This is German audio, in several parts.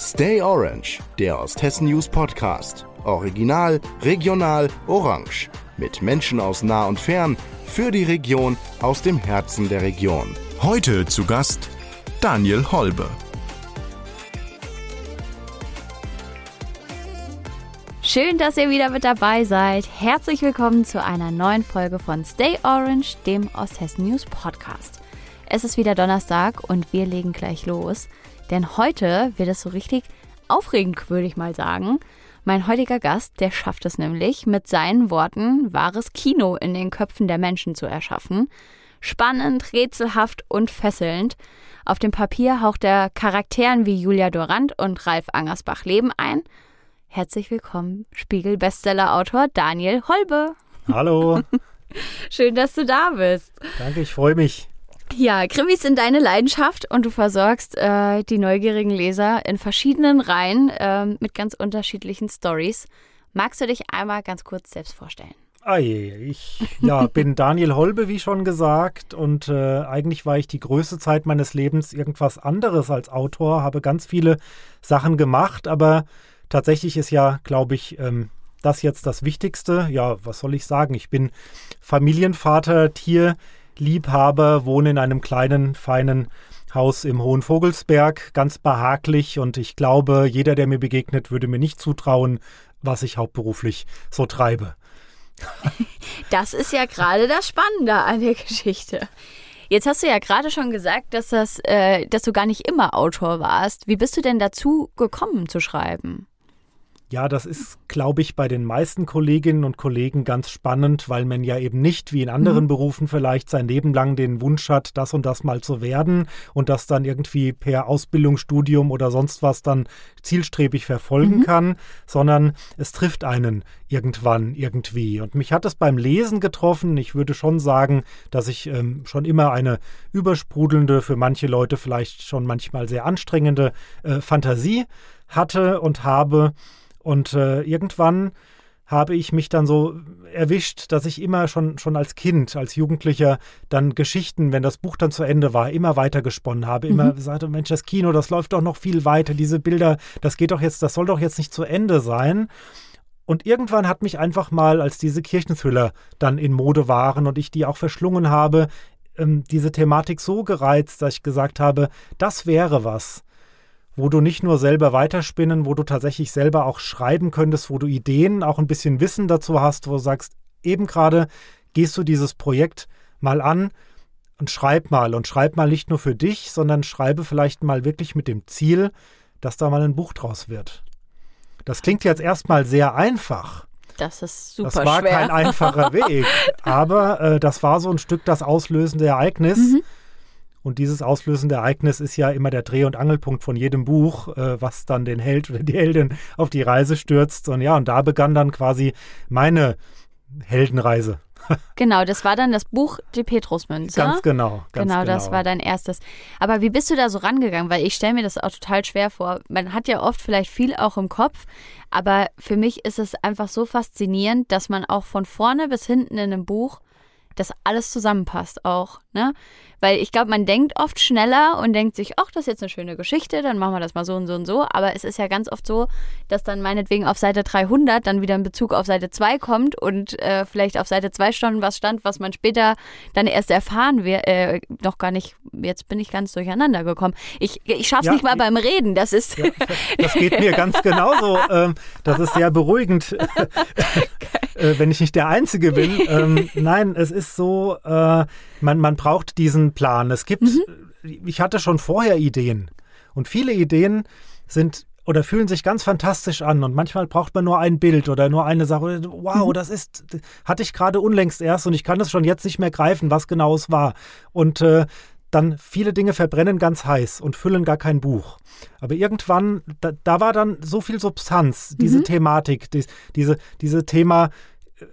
Stay Orange, der Osthessen News Podcast. Original, regional, orange. Mit Menschen aus nah und fern, für die Region, aus dem Herzen der Region. Heute zu Gast Daniel Holbe. Schön, dass ihr wieder mit dabei seid. Herzlich willkommen zu einer neuen Folge von Stay Orange, dem Osthessen News Podcast. Es ist wieder Donnerstag und wir legen gleich los. Denn heute wird es so richtig aufregend, würde ich mal sagen. Mein heutiger Gast, der schafft es nämlich, mit seinen Worten wahres Kino in den Köpfen der Menschen zu erschaffen. Spannend, rätselhaft und fesselnd. Auf dem Papier haucht er Charakteren wie Julia Durand und Ralf Angersbach Leben ein. Herzlich willkommen, Spiegel-Bestseller-Autor Daniel Holbe. Hallo. Schön, dass du da bist. Danke, ich freue mich. Ja, Krimis sind deine Leidenschaft und du versorgst äh, die neugierigen Leser in verschiedenen Reihen äh, mit ganz unterschiedlichen Stories. Magst du dich einmal ganz kurz selbst vorstellen? Ah ich ja, bin Daniel Holbe, wie schon gesagt, und äh, eigentlich war ich die größte Zeit meines Lebens irgendwas anderes als Autor, habe ganz viele Sachen gemacht, aber tatsächlich ist ja, glaube ich, ähm, das jetzt das Wichtigste. Ja, was soll ich sagen? Ich bin Familienvater, Tier. Liebhaber, wohne in einem kleinen, feinen Haus im Hohen Vogelsberg, ganz behaglich und ich glaube, jeder, der mir begegnet, würde mir nicht zutrauen, was ich hauptberuflich so treibe. Das ist ja gerade das Spannende an der Geschichte. Jetzt hast du ja gerade schon gesagt, dass, das, äh, dass du gar nicht immer Autor warst. Wie bist du denn dazu gekommen zu schreiben? Ja, das ist, glaube ich, bei den meisten Kolleginnen und Kollegen ganz spannend, weil man ja eben nicht wie in anderen mhm. Berufen vielleicht sein Leben lang den Wunsch hat, das und das mal zu werden und das dann irgendwie per Ausbildung, Studium oder sonst was dann zielstrebig verfolgen mhm. kann, sondern es trifft einen irgendwann irgendwie. Und mich hat es beim Lesen getroffen. Ich würde schon sagen, dass ich ähm, schon immer eine übersprudelnde, für manche Leute vielleicht schon manchmal sehr anstrengende äh, Fantasie hatte und habe. Und äh, irgendwann habe ich mich dann so erwischt, dass ich immer schon, schon als Kind, als Jugendlicher dann Geschichten, wenn das Buch dann zu Ende war, immer weiter gesponnen habe. Immer mhm. sagte, Mensch, das Kino, das läuft doch noch viel weiter. Diese Bilder, das geht doch jetzt, das soll doch jetzt nicht zu Ende sein. Und irgendwann hat mich einfach mal, als diese Kirchenthriller dann in Mode waren und ich die auch verschlungen habe, ähm, diese Thematik so gereizt, dass ich gesagt habe, das wäre was wo du nicht nur selber weiterspinnen, wo du tatsächlich selber auch schreiben könntest, wo du Ideen, auch ein bisschen Wissen dazu hast, wo du sagst, eben gerade gehst du dieses Projekt mal an und schreib mal und schreib mal nicht nur für dich, sondern schreibe vielleicht mal wirklich mit dem Ziel, dass da mal ein Buch draus wird. Das klingt jetzt erstmal sehr einfach. Das ist super Das war schwer. kein einfacher Weg, aber äh, das war so ein Stück das auslösende Ereignis. Mhm und dieses auslösende Ereignis ist ja immer der Dreh- und Angelpunkt von jedem Buch, äh, was dann den Held oder die Heldin auf die Reise stürzt. Und ja, und da begann dann quasi meine Heldenreise. Genau, das war dann das Buch Die Petrusmünze. Ganz genau. Ganz genau, das genau. war dein erstes. Aber wie bist du da so rangegangen? Weil ich stelle mir das auch total schwer vor. Man hat ja oft vielleicht viel auch im Kopf, aber für mich ist es einfach so faszinierend, dass man auch von vorne bis hinten in einem Buch das alles zusammenpasst auch, ne? Weil ich glaube, man denkt oft schneller und denkt sich, ach, das ist jetzt eine schöne Geschichte, dann machen wir das mal so und so und so. Aber es ist ja ganz oft so, dass dann meinetwegen auf Seite 300 dann wieder ein Bezug auf Seite 2 kommt und äh, vielleicht auf Seite 2 schon was stand, was man später dann erst erfahren wird, äh, noch gar nicht, jetzt bin ich ganz durcheinander gekommen. Ich, ich schaff's ja, nicht mal beim Reden, das ist... Ja, das geht mir ganz genauso. Ähm, das ist sehr beruhigend, äh, wenn ich nicht der Einzige bin. Ähm, nein, es ist so, äh, man, man braucht diesen Plan. Es gibt, mhm. ich hatte schon vorher Ideen und viele Ideen sind oder fühlen sich ganz fantastisch an und manchmal braucht man nur ein Bild oder nur eine Sache. Wow, mhm. das ist, hatte ich gerade unlängst erst und ich kann es schon jetzt nicht mehr greifen, was genau es war. Und äh, dann viele Dinge verbrennen ganz heiß und füllen gar kein Buch. Aber irgendwann, da, da war dann so viel Substanz, diese mhm. Thematik, die, diese, diese Thema, äh,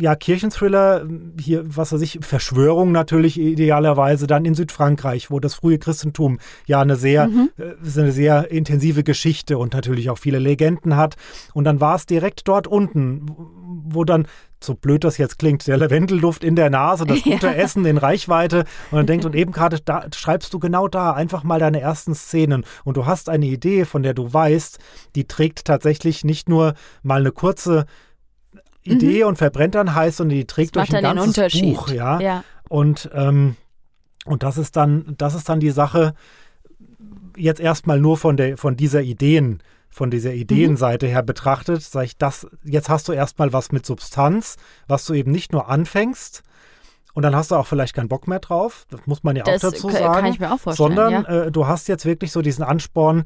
ja, Kirchenthriller, hier, was weiß ich, Verschwörung natürlich idealerweise dann in Südfrankreich, wo das frühe Christentum ja eine sehr, mhm. äh, eine sehr intensive Geschichte und natürlich auch viele Legenden hat. Und dann war es direkt dort unten, wo dann so blöd das jetzt klingt, der Lavendelduft in der Nase, das gute ja. Essen in Reichweite und dann denkt, und eben gerade da schreibst du genau da einfach mal deine ersten Szenen und du hast eine Idee, von der du weißt, die trägt tatsächlich nicht nur mal eine kurze Idee mhm. und verbrennt dann heiß, sondern die trägt das durch ein ganzes Buch, ja. ja. Und ähm, und das ist dann, das ist dann die Sache, jetzt erstmal nur von der, von dieser Ideen, von dieser Ideenseite mhm. her betrachtet, sage ich, das, jetzt hast du erstmal was mit Substanz, was du eben nicht nur anfängst, und dann hast du auch vielleicht keinen Bock mehr drauf. Das muss man ja das auch dazu sagen. Kann ich mir auch vorstellen. Sondern ja. äh, du hast jetzt wirklich so diesen Ansporn,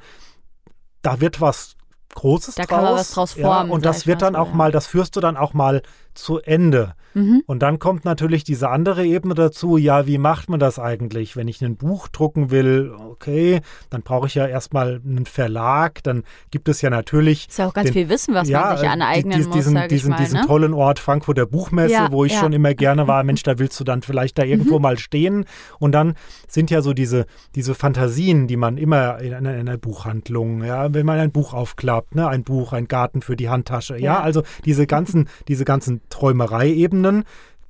da wird was Großes da draus. Da kann man was draus formen. Ja, und das wird dann auch ja. mal, das führst du dann auch mal zu Ende. Mhm. Und dann kommt natürlich diese andere Ebene dazu, ja, wie macht man das eigentlich? Wenn ich ein Buch drucken will, okay, dann brauche ich ja erstmal einen Verlag, dann gibt es ja natürlich. Ist ja auch ganz den, viel Wissen, was ja, man sich aneignen die, die, diesen, muss, diesen, mal, diesen ne? tollen Ort Frankfurter Buchmesse, ja, wo ich ja. schon immer gerne war. Mensch, da willst du dann vielleicht da irgendwo mhm. mal stehen. Und dann sind ja so diese, diese Fantasien, die man immer in einer, in einer Buchhandlung, ja, wenn man ein Buch aufklappt, ne, ein Buch, ein Garten für die Handtasche, ja, also diese ganzen, diese ganzen Träumereiebenen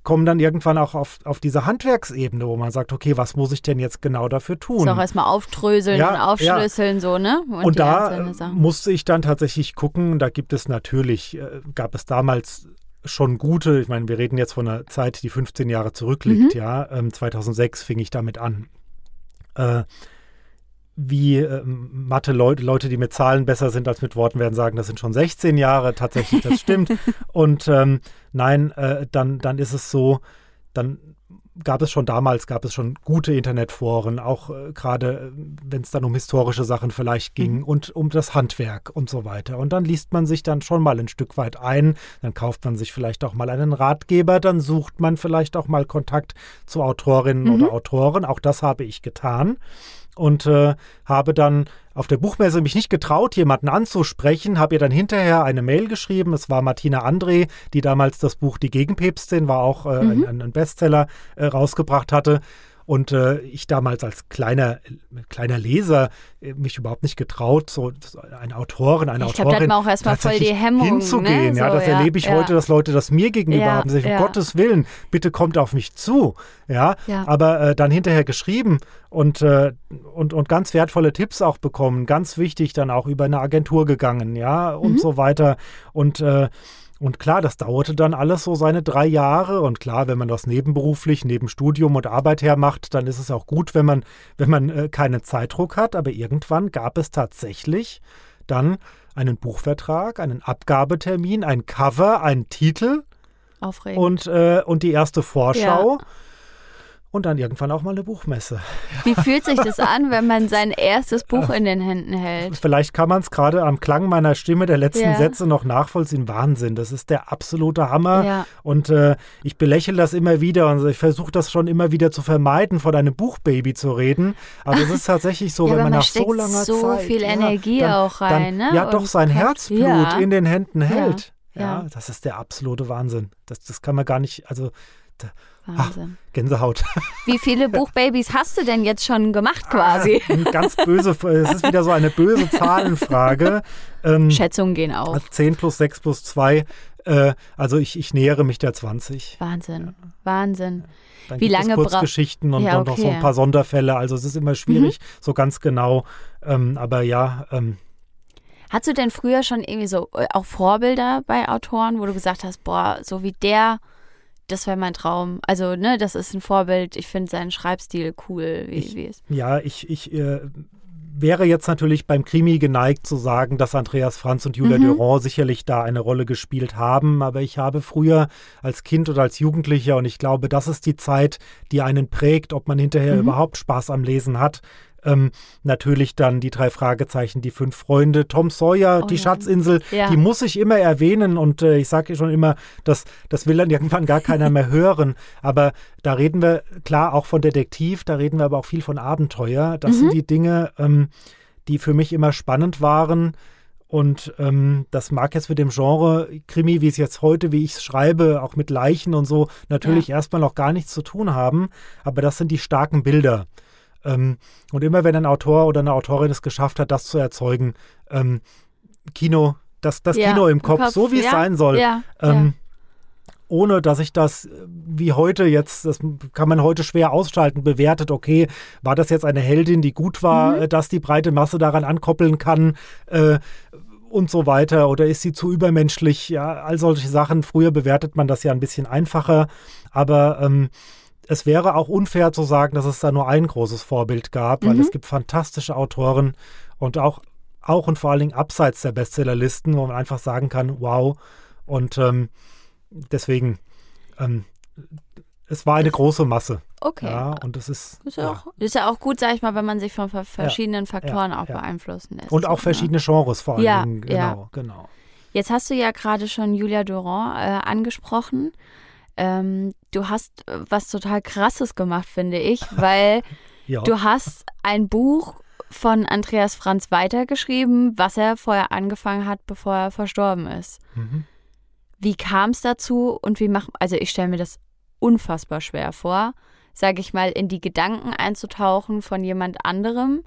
kommen dann irgendwann auch auf, auf diese Handwerksebene, wo man sagt, okay, was muss ich denn jetzt genau dafür tun? Das auch erstmal aufdröseln ja, und aufschlüsseln, ja. so, ne? Und, und da musste ich dann tatsächlich gucken, da gibt es natürlich, äh, gab es damals schon gute, ich meine, wir reden jetzt von einer Zeit, die 15 Jahre zurückliegt, mhm. ja. Ähm, 2006 fing ich damit an. Äh, wie äh, Mathe-Leute, Leute, die mit Zahlen besser sind als mit Worten, werden sagen, das sind schon 16 Jahre, tatsächlich, das stimmt. Und ähm, nein, äh, dann, dann ist es so, dann gab es schon damals, gab es schon gute Internetforen, auch äh, gerade äh, wenn es dann um historische Sachen vielleicht ging mhm. und um das Handwerk und so weiter. Und dann liest man sich dann schon mal ein Stück weit ein, dann kauft man sich vielleicht auch mal einen Ratgeber, dann sucht man vielleicht auch mal Kontakt zu Autorinnen mhm. oder Autoren. Auch das habe ich getan und äh, habe dann auf der Buchmesse mich nicht getraut, jemanden anzusprechen, habe ihr dann hinterher eine Mail geschrieben. Es war Martina André, die damals das Buch Die Gegenpäpstin war auch äh, mhm. ein, ein, Bestseller äh, rausgebracht hatte. Und äh, ich damals als kleiner, kleiner Leser äh, mich überhaupt nicht getraut, so eine Autorin, eine ich Autorin glaub, da hat man auch erstmal voll die Hemmung, hinzugehen. Ne? ja, das ja, erlebe ich ja. heute, dass Leute das mir gegenüber ja, haben. Sagen, um Gottes Willen, bitte kommt auf mich zu. Ja, aber äh, dann hinterher geschrieben und, äh, und, und ganz wertvolle Tipps auch bekommen. Ganz wichtig dann auch über eine Agentur gegangen, ja, und mhm. so weiter. Und äh, und klar, das dauerte dann alles so seine drei Jahre. Und klar, wenn man das nebenberuflich, neben Studium und Arbeit her macht, dann ist es auch gut, wenn man, wenn man äh, keinen Zeitdruck hat. Aber irgendwann gab es tatsächlich dann einen Buchvertrag, einen Abgabetermin, ein Cover, einen Titel. Aufregend. Und, äh, und die erste Vorschau. Ja und dann irgendwann auch mal eine Buchmesse. Wie fühlt sich das an, wenn man sein erstes Buch in den Händen hält? Vielleicht kann man es gerade am Klang meiner Stimme der letzten ja. Sätze noch nachvollziehen. Wahnsinn, das ist der absolute Hammer. Ja. Und äh, ich belächle das immer wieder und ich versuche das schon immer wieder zu vermeiden, von einem Buchbaby zu reden. Aber es ist tatsächlich so, ja, wenn man, man nach so langer so Zeit. so viel Energie dann, auch rein, dann, ne? Ja, doch sein Herzblut in den Händen hält. Ja, das ist der absolute Wahnsinn. Das, das kann man gar nicht, also. Wahnsinn. Ach, Gänsehaut. Wie viele Buchbabys hast du denn jetzt schon gemacht quasi? Ah, ganz böse, es ist wieder so eine böse Zahlenfrage. Ähm, Schätzungen gehen auf. 10 plus 6 plus 2. Äh, also ich, ich nähere mich der 20. Wahnsinn, ja. Wahnsinn. Dann Wie lange Kurzgeschichten und ja, okay. noch so ein paar Sonderfälle. Also es ist immer schwierig, mhm. so ganz genau. Ähm, aber ja. Ähm, Hast du denn früher schon irgendwie so äh, auch Vorbilder bei Autoren, wo du gesagt hast, boah, so wie der das wäre mein Traum. Also, ne, das ist ein Vorbild. Ich finde seinen Schreibstil cool, wie, ich, wie es. Ja, ich, ich äh, wäre jetzt natürlich beim Krimi geneigt zu sagen, dass Andreas Franz und Julia mhm. Durand sicherlich da eine Rolle gespielt haben. Aber ich habe früher als Kind oder als Jugendlicher, und ich glaube, das ist die Zeit, die einen prägt, ob man hinterher mhm. überhaupt Spaß am Lesen hat, ähm, natürlich dann die drei Fragezeichen, die fünf Freunde, Tom Sawyer, oh, die. Schatzinsel, ja. die muss ich immer erwähnen und äh, ich sage schon immer, das, das will dann irgendwann gar keiner mehr hören. Aber da reden wir klar auch von Detektiv, da reden wir aber auch viel von Abenteuer. Das mhm. sind die Dinge, ähm, die für mich immer spannend waren. Und ähm, das mag jetzt mit dem Genre Krimi, wie es jetzt heute, wie ich es schreibe, auch mit Leichen und so, natürlich ja. erstmal noch gar nichts zu tun haben. Aber das sind die starken Bilder. Ähm, und immer wenn ein Autor oder eine Autorin es geschafft hat, das zu erzeugen, ähm, Kino, das, das ja, Kino im Kopf, Kopf, so wie ja, es sein soll. Ja, ähm, ohne dass ich das wie heute jetzt, das kann man heute schwer ausschalten, bewertet, okay, war das jetzt eine Heldin, die gut war, mhm. Äh, dass die breite Masse daran ankoppeln kann, äh, und so weiter oder ist sie zu übermenschlich? Ja, all solche Sachen. Früher bewertet man das ja ein bisschen einfacher, aber ähm, es wäre auch unfair zu sagen, dass es da nur ein großes Vorbild gab, weil mhm. es gibt fantastische Autoren und auch, auch und vor allen Dingen abseits der Bestsellerlisten, wo man einfach sagen kann, wow. Und ähm, deswegen, ähm, es war eine große Masse. Okay. Ja, und das ist. Ist ja, Auch, ist ja auch gut, sag ich mal, wenn man sich von verschiedenen Faktoren auch beeinflussen lässt. Und auch verschiedene Genres vor allen Dingen. Genau, genau. Jetzt hast du ja gerade schon Julia Durand äh, angesprochen. Ähm, du hast äh, was total Krasses gemacht, finde ich, weil du hast ein Buch von Andreas Franz weitergeschrieben, was er vorher angefangen hat, bevor er verstorben ist. Mhm. Wie kam es dazu und wie macht, also ich stelle mir das unfassbar schwer vor, sage ich mal, in die Gedanken einzutauchen von jemand anderem.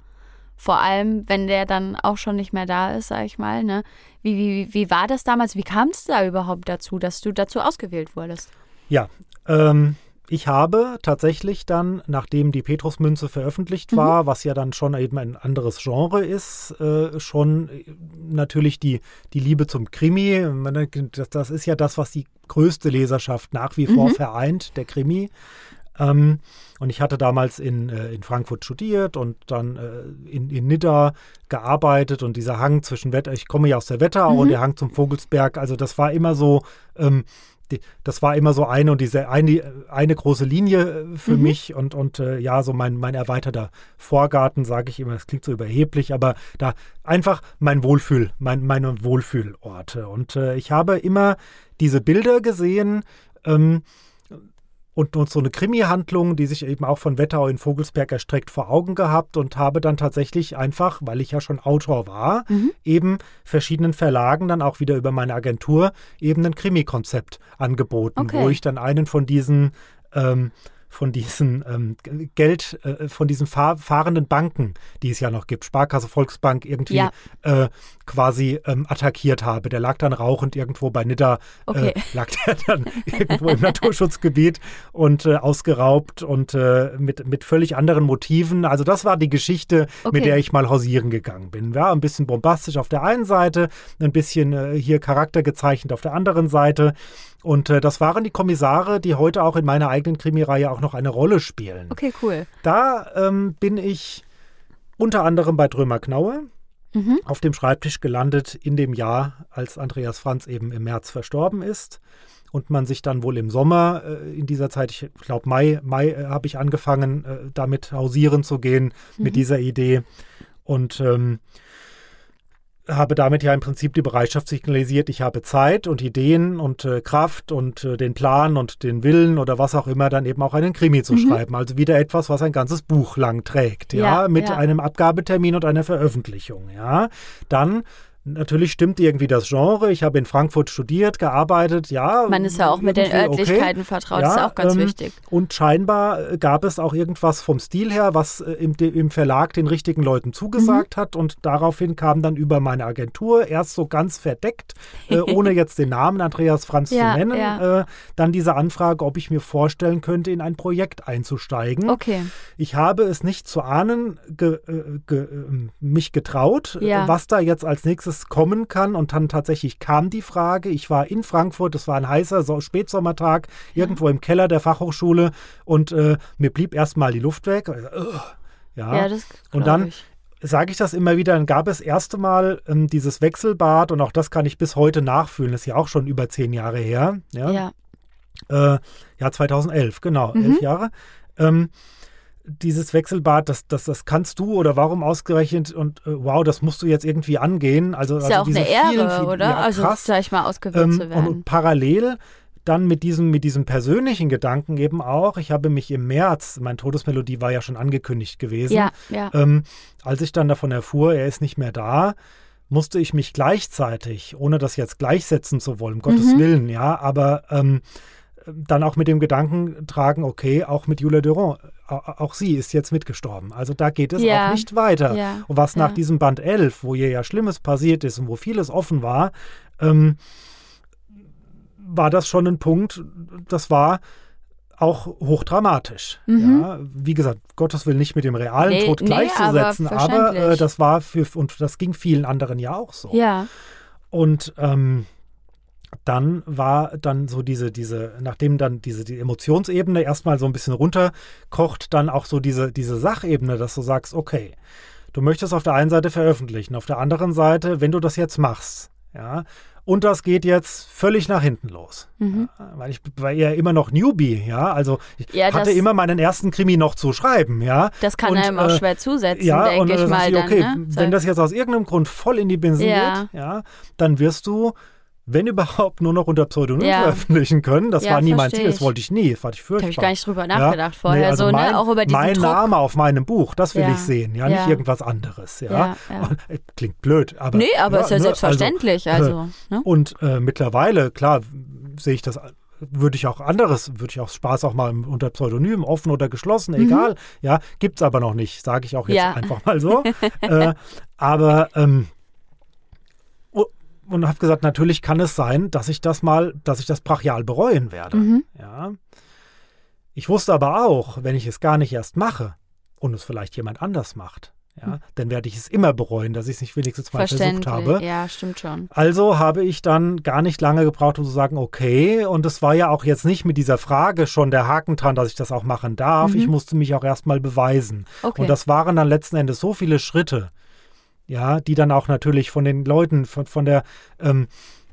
Vor allem, wenn der dann auch schon nicht mehr da ist, sage ich mal. Ne? Wie, wie, wie war das damals? Wie kam es da überhaupt dazu, dass du dazu ausgewählt wurdest? Ja, ähm, ich habe tatsächlich dann, nachdem die Petrusmünze veröffentlicht war, mhm. was ja dann schon eben ein anderes Genre ist, äh, schon äh, natürlich die, die Liebe zum Krimi. Das, das, ist ja das, was die größte Leserschaft nach wie vor mhm. vereint, der Krimi. Ähm, und ich hatte damals in, äh, in Frankfurt studiert und dann äh, in, in Nidda gearbeitet und dieser Hang zwischen Wetter, ich komme ja aus der Wetterau mhm. und der Hang zum Vogelsberg, also das war immer so, ähm, die, das war immer so eine und diese eine, eine große Linie äh, für mhm. mich und, und äh, ja, so mein, mein erweiterter Vorgarten, sage ich immer, das klingt so überheblich, aber da einfach mein Wohlfühl, mein, meine Wohlfühlorte. Und äh, ich habe immer diese Bilder gesehen, ähm, und, und so eine Krimi-Handlung, die sich eben auch von Wettau in Vogelsberg erstreckt, vor Augen gehabt und habe dann tatsächlich einfach, weil ich ja schon Autor war, mhm. eben verschiedenen Verlagen dann auch wieder über meine Agentur eben ein Krimi-Konzept angeboten, okay. wo ich dann einen von diesen ähm, von diesen ähm, Geld, äh, von diesen fahr fahrenden Banken, die es ja noch gibt, Sparkasse, Volksbank, irgendwie ja. äh, quasi ähm, attackiert habe. Der lag dann rauchend irgendwo bei Nidda, äh, okay. äh, lag der dann irgendwo im Naturschutzgebiet und äh, ausgeraubt und äh, mit, mit völlig anderen Motiven. Also das war die Geschichte, okay. mit der ich mal hausieren gegangen bin. Ja, ein bisschen bombastisch auf der einen Seite, ein bisschen hier Charakter gezeichnet auf der anderen Seite. Und das waren die Kommissare, die heute auch in meiner eigenen Krimireihe auch noch eine Rolle spielen. Okay, cool. Da ähm, bin ich unter anderem bei Drömer Knaue mhm. auf dem Schreibtisch gelandet in dem Jahr, als Andreas Franz eben im März verstorben ist. Und man sich dann wohl im Sommer äh, in dieser Zeit, ich glaube Mai, Mai äh, habe ich angefangen, äh, damit hausieren zu gehen mhm. mit dieser Idee. Und ähm, habe damit ja im Prinzip die Bereitschaft signalisiert, ich habe Zeit und Ideen und äh, Kraft und äh, den Plan und den Willen oder was auch immer, dann eben auch einen Krimi zu mhm. schreiben. Also wieder etwas, was ein ganzes Buch lang trägt, ja, ja mit ja. einem Abgabetermin und einer Veröffentlichung, ja. Dann Natürlich stimmt irgendwie das Genre. Ich habe in Frankfurt studiert, gearbeitet, ja. Man ist ja auch mit den Örtlichkeiten okay. vertraut, ja, ist auch ganz ähm, wichtig. Und scheinbar äh, gab es auch irgendwas vom Stil her, was äh, im, im, Verlag den richtigen Leuten zugesagt mhm. hat. Und daraufhin kam dann über meine Agentur, erst so ganz verdeckt, äh, ohne jetzt den Namen Andreas Franz ja, zu nennen, ja. äh, dann diese Anfrage, ob ich mir vorstellen könnte, in ein Projekt einzusteigen. Okay. Ich habe es nicht zu ahnen, ge, äh, ge, mich getraut, was da jetzt als nächstes es kommen kann. Und dann tatsächlich kam die Frage. Ich war in Frankfurt, es war ein heißer so Spätsommertag, irgendwo im Keller der Fachhochschule und äh, mir blieb erstmal die Luft weg. Ja, ja das und dann sage ich das immer wieder, dann gab es erste Mal ähm, dieses Wechselbad und auch das kann ich bis heute nachfühlen. Das ist ja auch schon über zehn Jahre her. Ja. Ja, äh, ja 2011, genau, mhm. elf Jahre. Ähm, dieses Wechselbad, das, das, das kannst du oder warum ausgerechnet und äh, wow, das musst du jetzt irgendwie angehen. Also, ist also ja auch eine Ehre, vielen, vielen, oder? Ja, also sag ich mal ausgewählt ähm, zu werden. Und parallel dann mit diesem, mit diesem persönlichen Gedanken eben auch, ich habe mich im März, mein Todesmelodie war ja schon angekündigt gewesen, ja, ja. Ähm, als ich dann davon erfuhr, er ist nicht mehr da, musste ich mich gleichzeitig, ohne das jetzt gleichsetzen zu wollen, um Gottes mhm. Willen, ja, aber ähm, dann auch mit dem Gedanken tragen, okay, auch mit Julia Durand, auch sie ist jetzt mitgestorben. Also da geht es ja. auch nicht weiter. Ja. Und was nach diesem Band 11, wo ihr ja Schlimmes passiert ist und wo vieles offen war, ähm, war das schon ein Punkt, das war auch hochdramatisch. Mhm. Ja, wie gesagt, Gottes Willen nicht mit dem realen Nee, Tod nee, gleichzusetzen, aber aber, äh, das war für, und das ging vielen anderen ja auch so. Ja. Und ähm, dann war dann so diese, diese, nachdem dann diese die Emotionsebene erstmal so ein bisschen runterkocht, dann auch so diese, diese Sachebene, dass du sagst, okay, du möchtest auf der einen Seite veröffentlichen, auf der anderen Seite, wenn du das jetzt machst, ja, und das geht jetzt völlig nach hinten los. Mhm. Ja, weil ich war ja immer noch Newbie, ja. Also ich Ja, hatte immer meinen ersten Krimi noch zu schreiben, ja. Das kann Und, einem auch äh, schwer zusetzen, Ja, denke ich dann mal ich, dann. okay, ne? wenn das jetzt aus irgendeinem Grund voll in die Binsen Ja. geht, ja, dann wirst du, wenn überhaupt, nur noch unter Pseudonym Ja. veröffentlichen können. Das Ja, war nie mein Ziel, das wollte ich nie, das fand ich Da furchtbar. habe ich gar nicht drüber Ja? nachgedacht vorher. Nee, also so, mein, ne? Auch über diesen Mein Druck. Name auf meinem Buch, das will Ja. ich sehen, ja, Ja. nicht irgendwas anderes, ja. Ja, ja. Äh, klingt blöd, aber. Nee, aber ist ja ne, selbstverständlich. Also, Also, ne? und äh, mittlerweile, klar, sehe ich das, würde ich auch anderes, würde ich auch Spaß auch mal unter Pseudonym, offen oder geschlossen, egal. Ja, gibt's aber noch nicht, sage ich auch jetzt Mhm. Ja. einfach mal so. äh, aber ähm, und habe gesagt, natürlich kann es sein, dass ich das mal, dass ich das brachial bereuen werde. Mhm. Ja. Ich wusste aber auch, wenn ich es gar nicht erst mache und es vielleicht jemand anders macht, ja, dann werde ich es immer bereuen, dass ich es nicht wenigstens mal versucht habe. Ja, stimmt schon. Also habe ich dann gar nicht lange gebraucht, um zu sagen, okay, und es war ja auch jetzt nicht mit dieser Frage schon der Haken dran, dass ich das auch machen darf. Mhm. Ich musste mich auch erstmal beweisen. Okay. Und das waren dann letzten Endes so viele Schritte, ja, die dann auch natürlich von den Leuten, von, von der ähm,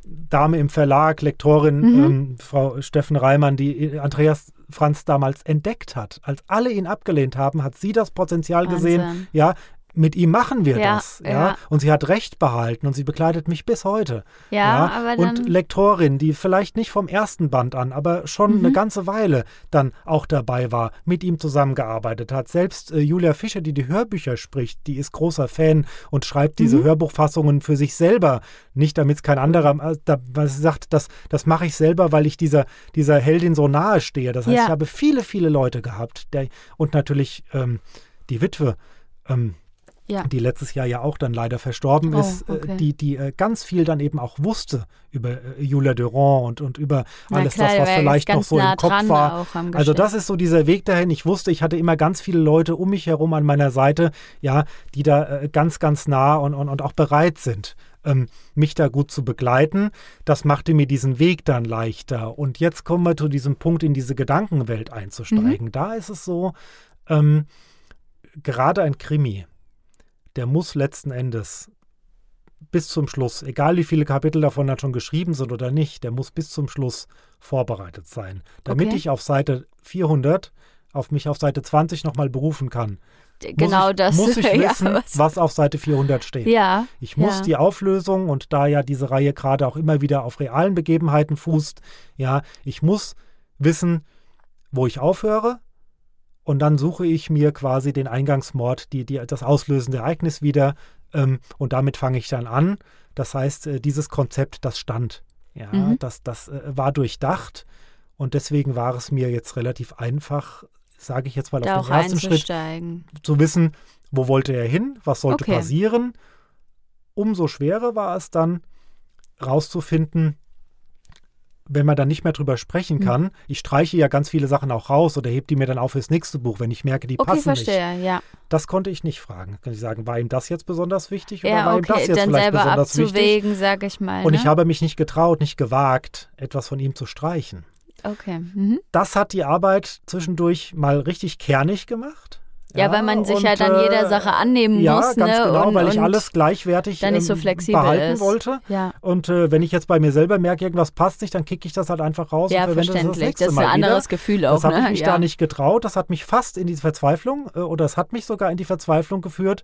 Dame im Verlag, Lektorin, Mhm. ähm, Frau Steffen Reimann, die Andreas Franz damals entdeckt hat. Als alle ihn abgelehnt haben, hat sie das Potenzial gesehen, Wahnsinn. ja, mit ihm machen wir Ja, das. Ja? ja. Und sie hat Recht behalten und sie begleitet mich bis heute. ja, aber dann. und Lektorin, die vielleicht nicht vom ersten Band an, aber schon Mhm. eine ganze Weile dann auch dabei war, mit ihm zusammengearbeitet hat. Selbst äh, Julia Fischer, die die Hörbücher spricht, die ist großer Fan und schreibt diese Mhm. Hörbuchfassungen für sich selber. Nicht, damit es kein anderer, äh, da, weil sie sagt, das, das mache ich selber, weil ich dieser, dieser Heldin so nahe stehe. Das heißt, Ja. ich habe viele, viele Leute gehabt. Der, und natürlich ähm, die Witwe. Ähm, ja. die letztes Jahr ja auch dann leider verstorben Oh, ist, okay. äh, die, die äh, ganz viel dann eben auch wusste über äh, Julia Durand und, und über Na alles klar, das, was vielleicht noch so nah im Kopf war. Also das ist so dieser Weg dahin. Ich wusste, ich hatte immer ganz viele Leute um mich herum an meiner Seite, ja, die da ganz, ganz nah und, und, und auch bereit sind, ähm, mich da gut zu begleiten. Das machte mir diesen Weg dann leichter. Und jetzt kommen wir zu diesem Punkt, in diese Gedankenwelt Mhm. einzusteigen. Da ist es so, ähm, gerade ein Krimi, der muss letzten Endes bis zum Schluss, egal wie viele Kapitel davon dann schon geschrieben sind oder nicht, der muss bis zum Schluss vorbereitet sein, damit Okay. ich auf Seite 400 auf mich auf Seite 20 nochmal berufen kann. genau muss ich, das. Muss ich ja, wissen, was, was auf Seite 400 steht. ja, Ich muss ja. die Auflösung und da ja diese Reihe gerade auch immer wieder auf realen Begebenheiten fußt, ja, ich muss wissen, wo ich aufhöre und dann suche ich mir quasi den Eingangsmord, die, die, das auslösende Ereignis wieder ähm, und damit fange ich dann an. Das heißt, äh, dieses Konzept, das stand. Ja, Mhm. das, das äh, war durchdacht und deswegen war es mir jetzt relativ einfach, sage ich jetzt mal da auf den ersten Schritt, zu wissen, wo wollte er hin, was sollte Okay. passieren. Umso schwerer war es dann, rauszufinden, wenn man dann nicht mehr drüber sprechen Hm. kann. Ich streiche ja ganz viele Sachen auch raus oder heb die mir dann auf fürs nächste Buch, wenn ich merke, die Okay, passen verstehe, ja. nicht. Das konnte ich nicht fragen. Kann ich sagen, war ihm das jetzt besonders wichtig oder Ja, war ihm das okay, jetzt dann vielleicht selber besonders wichtig? abzuwägen, sag ich mal. Und ne? ich habe mich nicht getraut, nicht gewagt, etwas von ihm zu streichen. Okay. Mhm. Das hat die Arbeit zwischendurch mal richtig kernig gemacht. Ja, weil man sich und, ja dann jeder äh, Sache annehmen ja, muss, ganz ne? genau, und, weil ich alles gleichwertig dann nicht so ähm, flexibel behalten ist. wollte. Ja, Und äh, wenn ich jetzt bei mir selber merke, irgendwas passt nicht, dann kicke ich das halt einfach raus ja und verwende das das verständlich. nächste Das ist Mal ein anderes wieder. Gefühl auch, Das habe ne? ich mich ja. da nicht getraut. Das hat mich fast in die Verzweiflung äh, oder es hat mich sogar in die Verzweiflung geführt.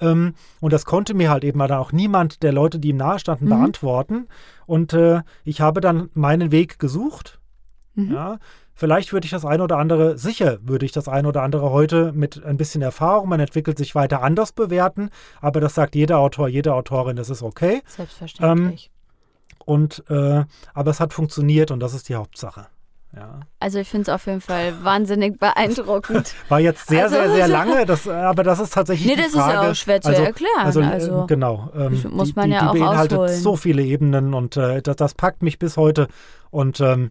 Ähm, und das konnte mir halt eben dann auch niemand der Leute, die ihm nahestanden, Mhm. beantworten. Und äh, ich habe dann meinen Weg gesucht. Mhm. Ja, vielleicht würde ich das eine oder andere, sicher würde ich das eine oder andere heute mit ein bisschen Erfahrung, man entwickelt sich weiter anders bewerten, aber das sagt jeder Autor, jede Autorin, das ist okay. Selbstverständlich. Und äh, aber es hat funktioniert und das ist die Hauptsache. Ja. Also ich finde es auf jeden Fall wahnsinnig beeindruckend. War jetzt sehr, Also- sehr, sehr lange, das, aber das ist tatsächlich Nee, die das ist ja Frage. auch schwer zu also, erklären, Also, äh, also genau. Ähm, muss die, man die, ja die auch beinhaltet ausholen. so viele Ebenen und äh, das, das packt mich bis heute. Und ähm,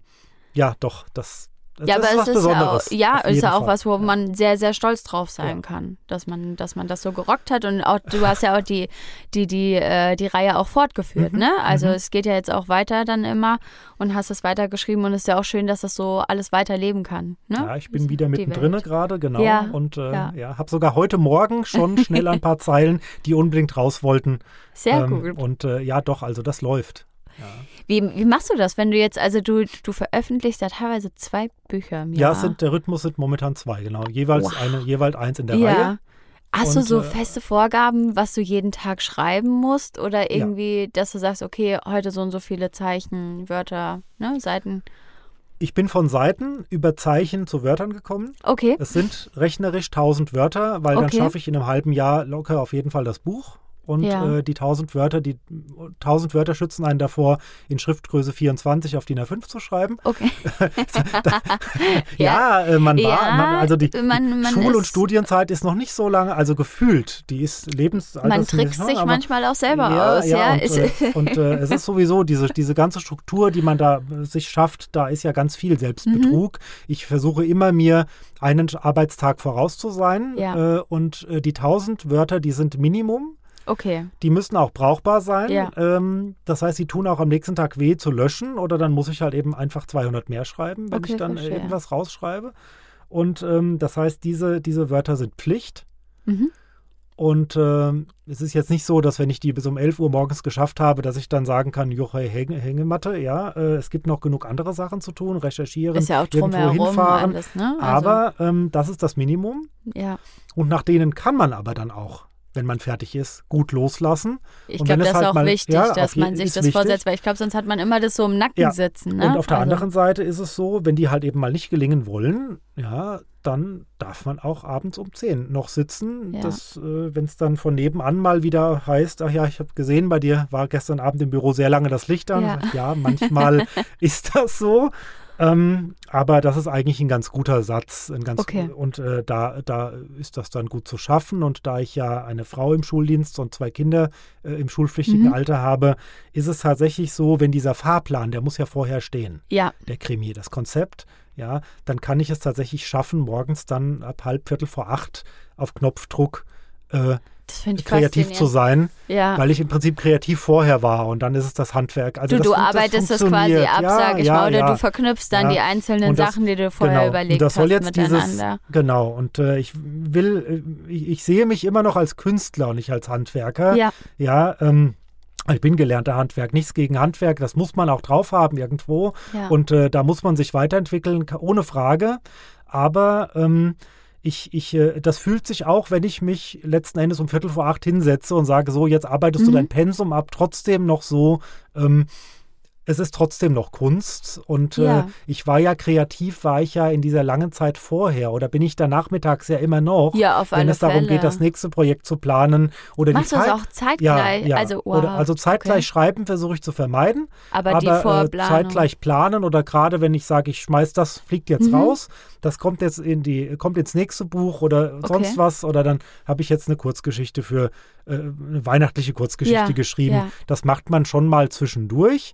ja, doch, das, das ja, aber es ist ja auch, ja, ist ja auch Fall. was, wo man sehr, sehr stolz drauf sein Ja. kann, dass man, dass man das so gerockt hat und auch du hast ja auch die, die, die, äh, die Reihe auch fortgeführt, Mhm, ne? Also mhm. es geht ja jetzt auch weiter dann immer und hast es weitergeschrieben und es ist ja auch schön, dass das so alles weiterleben kann. Ne? Ja, ich bin wieder Die mittendrin gerade, genau. Ja, und äh, ja. ja, habe sogar heute Morgen schon schnell ein paar Zeilen, die unbedingt raus wollten. Sehr Ähm, gut. Und äh, ja, doch, also das läuft. Wie, wie machst du das, wenn du jetzt, also du, du veröffentlichst ja teilweise zwei Bücher im Ja, Jahr. es sind, der Rhythmus sind momentan zwei, genau. Jeweils Wow. eine, jeweils eins in der ja. Reihe. Hast du Und, so äh, feste Vorgaben, was du jeden Tag schreiben musst? Oder irgendwie, dass du sagst, okay, heute so und so viele Zeichen, Wörter, ne, Seiten? Ich bin von Seiten über Zeichen zu Wörtern gekommen. Okay. Es sind rechnerisch 1000 Wörter, weil dann Okay. schaffe ich in einem halben Jahr locker auf jeden Fall das Buch. Und Ja. äh, die 1000 Wörter, die 1000 Wörter schützen einen davor, in Schriftgröße 24 auf DIN A5 zu schreiben. Okay. Ja, äh, man war, Ja, man, also die, man- man Schul- und Studienzeit ist noch nicht so lange, also gefühlt, die ist lebens. Man trickst sich aber- manchmal auch selber ja, aus, ja. ja. Und, äh, und äh, es ist sowieso diese, diese ganze Struktur, die man da äh, sich schafft, da ist ja ganz viel Selbstbetrug. Mhm. Ich versuche immer mir einen Arbeitstag voraus zu sein Ja. äh, und die 1000 Wörter, die sind Minimum. Okay. Die müssen auch brauchbar sein. Ja. Ähm, das heißt, sie tun auch am nächsten Tag weh zu löschen oder dann muss ich halt eben einfach 200 mehr schreiben, wenn Okay, ich dann äh, verstehe. irgendwas rausschreibe. Und ähm, das heißt, diese, diese Wörter sind Pflicht. Mhm. Und ähm, es ist jetzt nicht so, dass wenn ich die bis um 11 Uhr morgens geschafft habe, dass ich dann sagen kann, Joche, Häng Hängematte, ja, äh, es gibt noch genug andere Sachen zu tun, recherchieren, Ist ja auch irgendwo hinfahren. alles, ne? Also, Aber ähm, das ist das Minimum. ja. Und nach denen kann man aber dann auch, wenn man fertig ist, gut loslassen. Ich glaube, das ist halt auch mal- wichtig, ja, dass man sich das wichtig. vorsetzt, weil ich glaube, sonst hat man immer das so im Nacken Ja. sitzen. Ne? Und auf der also, anderen Seite ist es so, wenn die halt eben mal nicht gelingen wollen, ja, dann darf man auch abends um 10 noch sitzen. Ja. Das, äh, wenn es dann von nebenan mal wieder heißt, ach ja, ich habe gesehen, bei dir war gestern Abend im Büro sehr lange das Licht an. Ja. Ja, manchmal ist das so. Ähm, aber das ist eigentlich ein ganz guter Satz. Ein ganz, Okay. Und äh, da, da ist das dann gut zu schaffen. Und da ich ja eine Frau im Schuldienst und zwei Kinder äh, im schulpflichtigen Mhm. Alter habe, ist es tatsächlich so, wenn dieser Fahrplan, der muss ja vorher stehen Ja, der Krimi, das Konzept, ja, dann kann ich es tatsächlich schaffen, morgens dann ab halb Viertel vor acht auf Knopfdruck äh, kreativ zu sein, Ja. weil ich im Prinzip kreativ vorher war und dann ist es das Handwerk. Also Du, das, du fun- das arbeitest das quasi ab, ja, sag ich ja, mal, oder ja. du verknüpfst dann die einzelnen das- Sachen, die du vorher genau. überlegt und das soll hast, jetzt dieses, miteinander. genau, und äh, ich will, äh, ich, ich sehe mich immer noch als Künstler und nicht als Handwerker. Ja, Ja, ähm, ich bin gelernter Handwerk, nichts gegen Handwerk, das muss man auch drauf haben irgendwo. ja. Und äh, da muss man sich weiterentwickeln, ohne Frage. Aber ähm, ich, ich, äh, das fühlt sich auch, wenn ich mich letzten Endes um Viertel vor acht hinsetze und sage, so, jetzt arbeitest du Mhm. dein Pensum ab, trotzdem noch so, ähm, es ist trotzdem noch Kunst. Und äh, Ja. ich war ja kreativ, war ich ja in dieser langen Zeit vorher oder bin ich da nachmittags ja immer noch, ja, auf wenn es darum Fälle. geht, das nächste Projekt zu planen oder Machst die Zeit. auch zeitgleich? Ja, ja. Also, wow, oder, also zeitgleich okay. schreiben versuche ich zu vermeiden aber, die aber äh, Vorplanung. zeitgleich planen oder gerade wenn ich sage, ich schmeiß das, fliegt jetzt Mhm. raus, das kommt jetzt in die, kommt ins nächste Buch oder Okay. sonst was oder dann habe ich jetzt eine Kurzgeschichte für äh, eine weihnachtliche Kurzgeschichte geschrieben. Das macht man schon mal zwischendurch.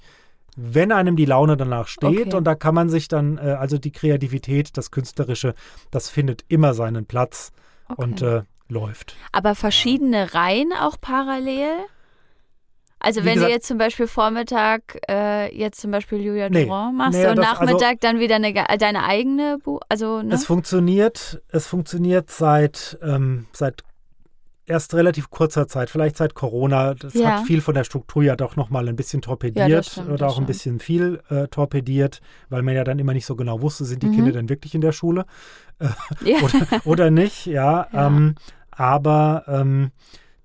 Wenn einem die Laune danach steht Okay. und da kann man sich dann, äh, also die Kreativität, das Künstlerische, das findet immer seinen Platz Okay. und äh, läuft. Aber verschiedene Reihen auch parallel? Also Wie wenn gesagt- du jetzt zum Beispiel Vormittag äh, jetzt zum Beispiel Julia Nee, Durand machst nee, und das- also- Nachmittag dann wieder eine, deine eigene Buch, also ne? Es funktioniert, es funktioniert seit, ähm, seit erst relativ kurzer Zeit, vielleicht seit Corona. Das Ja. hat viel von der Struktur ja doch nochmal ein bisschen torpediert Ja, stimmt, oder auch ein bisschen viel äh, torpediert, weil man ja dann immer nicht so genau wusste, sind die Mhm. Kinder denn wirklich in der Schule ja. oder, oder nicht, ja. Ähm, aber ähm,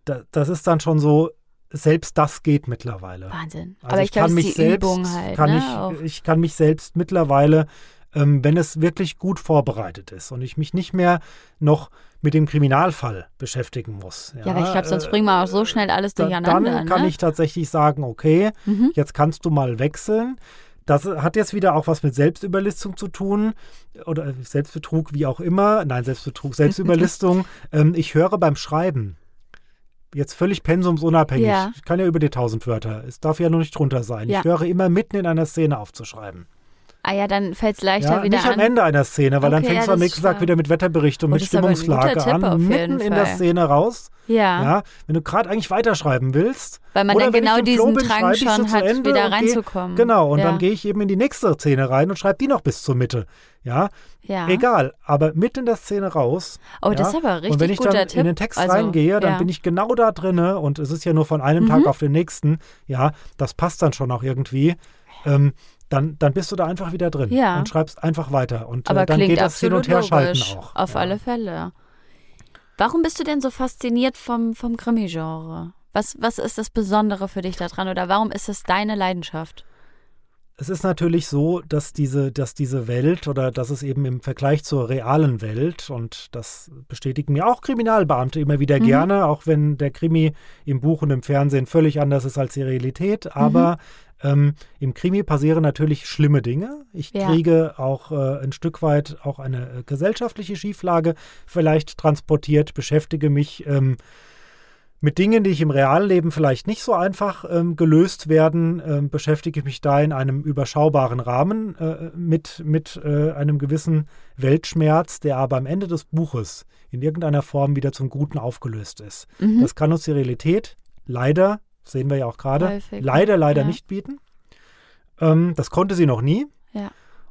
da, das ist dann schon so, selbst das geht mittlerweile. Wahnsinn. Also Aber ich, glaube, kann es ist mich selbst, halt. kann ne? ich, ich kann mich selbst mittlerweile, ähm, wenn es wirklich gut vorbereitet ist und ich mich nicht mehr noch mit dem Kriminalfall beschäftigen muss. ja, aber ich glaube, sonst äh, bringen wir auch so schnell alles da, durcheinander. Dann kann ne? ich tatsächlich sagen, okay, Mhm. jetzt kannst du mal wechseln. das hat jetzt wieder auch was mit Selbstüberlistung zu tun oder Selbstbetrug, wie auch immer. Nein, Selbstbetrug, Selbstüberlistung. ähm, ich höre beim Schreiben jetzt völlig pensumsunabhängig. Ja. Ich kann ja über die 1000 Wörter. Es darf ja nur nicht drunter sein. Ja. Ich höre immer mitten in einer Szene aufzuschreiben. Ah ja, dann fällt es leichter Ja, wieder nicht an. am Ende einer Szene, weil dann Okay, fängst ja, du am nächsten Tag wieder mit Wetterbericht und Oh, mit Stimmungslage an, mitten in der. Szene raus. Ja, Ja, wenn du gerade eigentlich weiterschreiben willst. weil man dann genau diesen bin, Drang schon hat, Ende wieder und geh- reinzukommen. Genau, und ja. dann gehe ich eben in die nächste Szene rein und schreibe die noch bis zur Mitte. Ja, ja. egal, aber mit in der Szene raus. Oh, das ist aber richtig Und wenn ich dann Tipp. in den Text Also, reingehe, dann bin ich genau da drinne und es ist ja nur von einem Mhm. Tag auf den nächsten. Ja, das passt dann schon auch irgendwie. Ähm, dann, dann bist du da einfach wieder drin Ja. und schreibst einfach weiter. Und Aber äh, dann geht das Hin- und Herschalten logisch. auch. Auf ja. alle Fälle. Warum bist du denn so fasziniert vom, vom Krimi-Genre? Was, was ist das Besondere für dich daran oder warum ist es deine Leidenschaft? Es ist natürlich so, dass diese, dass diese Welt oder dass es eben im Vergleich zur realen Welt, und das bestätigen mir auch Kriminalbeamte immer wieder Mhm. gerne, auch wenn der Krimi im Buch und im Fernsehen völlig anders ist als die Realität, aber ähm, im Krimi passieren natürlich schlimme Dinge. Ich Ja. kriege auch äh, ein Stück weit auch eine äh, gesellschaftliche Schieflage vielleicht transportiert, beschäftige mich ähm, mit Dingen, die ich im Realleben vielleicht nicht so einfach ähm, gelöst werden, ähm, beschäftige ich mich da in einem überschaubaren Rahmen äh, mit, mit äh, einem gewissen Weltschmerz, der aber am Ende des Buches in irgendeiner Form wieder zum Guten aufgelöst ist. Mhm. Das kann uns die Realität leider, sehen wir ja auch gerade, Häufig, leider, leider ja. nicht bieten. Ähm, das konnte sie noch nie. Ja.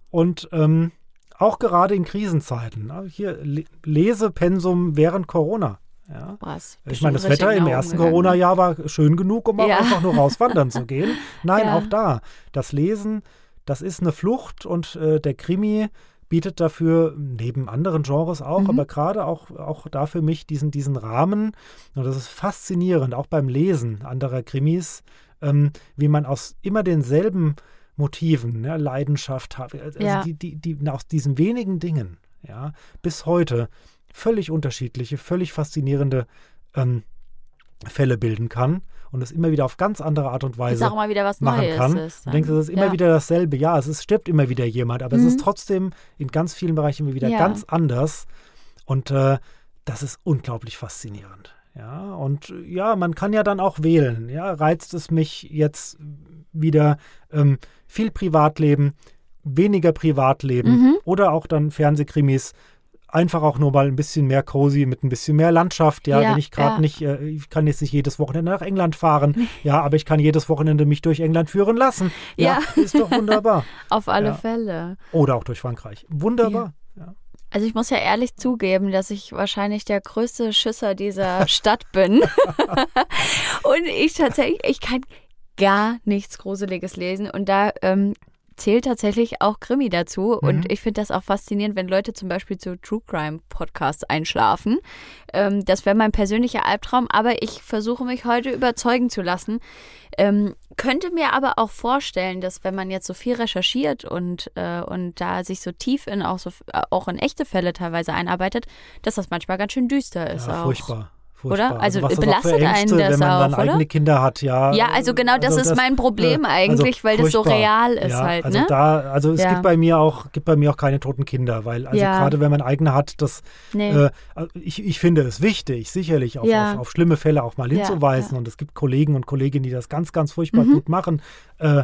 Und ähm, auch gerade in Krisenzeiten. ne, Hier Le Lesepensum während Corona. Ja. Boah, Ich meine, das Wetter im ersten ne? Corona-Jahr war schön genug, um auch Ja. einfach nur rauswandern zu gehen. Nein, Ja. auch da. Das Lesen, das ist eine Flucht und äh, der Krimi bietet dafür neben anderen Genres auch, Mhm. aber gerade auch, auch da für mich diesen, diesen Rahmen. Und das ist faszinierend, auch beim Lesen anderer Krimis, ähm, wie man aus immer denselben Motiven, ja, Leidenschaft hat, also Ja. die, die, die, aus diesen wenigen Dingen, ja, bis heute völlig unterschiedliche, völlig faszinierende ähm, Fälle bilden kann und es immer wieder auf ganz andere Art und Weise auch mal wieder was machen kann. ist Du denkst, es ist immer ja. wieder dasselbe. Ja, es ist, stirbt immer wieder jemand, aber es Mhm. ist trotzdem in ganz vielen Bereichen immer wieder Ja. ganz anders. Und äh, das ist unglaublich faszinierend. Ja, und ja, man kann ja dann auch wählen. Ja, reizt es mich jetzt wieder ähm, viel Privatleben, weniger Privatleben Mhm. oder auch dann Fernsehkrimis. Einfach auch nur mal ein bisschen mehr cozy mit ein bisschen mehr Landschaft. Ja, Ja, wenn ich gerade ja. nicht, äh, ich kann jetzt nicht jedes Wochenende nach England fahren. Ja, aber ich kann jedes Wochenende mich durch England führen lassen. Ja, ist doch wunderbar. Auf alle Ja. Fälle. Oder auch durch Frankreich. Wunderbar. Ja. Also ich muss ja ehrlich zugeben, dass ich wahrscheinlich der größte Schisser dieser Stadt bin. und ich tatsächlich, ich kann gar nichts Gruseliges lesen. Und da ähm, zählt tatsächlich auch Krimi dazu. Mhm. Und ich finde das auch faszinierend, wenn Leute zum Beispiel zu True Crime Podcasts einschlafen. Ähm, das wäre mein persönlicher Albtraum, aber ich versuche mich heute überzeugen zu lassen. Ähm, könnte mir aber auch vorstellen, dass wenn man jetzt so viel recherchiert und, äh, und da sich so tief in auch so äh, auch in echte Fälle teilweise einarbeitet, dass das manchmal ganz schön düster ist. Ja, auch. furchtbar. Furchtbar. Oder? Also das auch belastet einen das wenn man dann auch, oder? eigene Kinder hat, ja. Ja, also genau das ist mein Problem äh, eigentlich, weil das so furchtbar. real ist ja, halt, also ne? Da, also es Ja. gibt bei mir auch, gibt bei mir auch keine toten Kinder, weil also Ja. gerade wenn man eigene hat, das Nee. äh, ich, ich finde es wichtig, sicherlich auf, auf, auf schlimme Fälle auch mal hinzuweisen. Und es gibt Kollegen und Kolleginnen, die das ganz, ganz furchtbar Mhm. gut machen. Äh,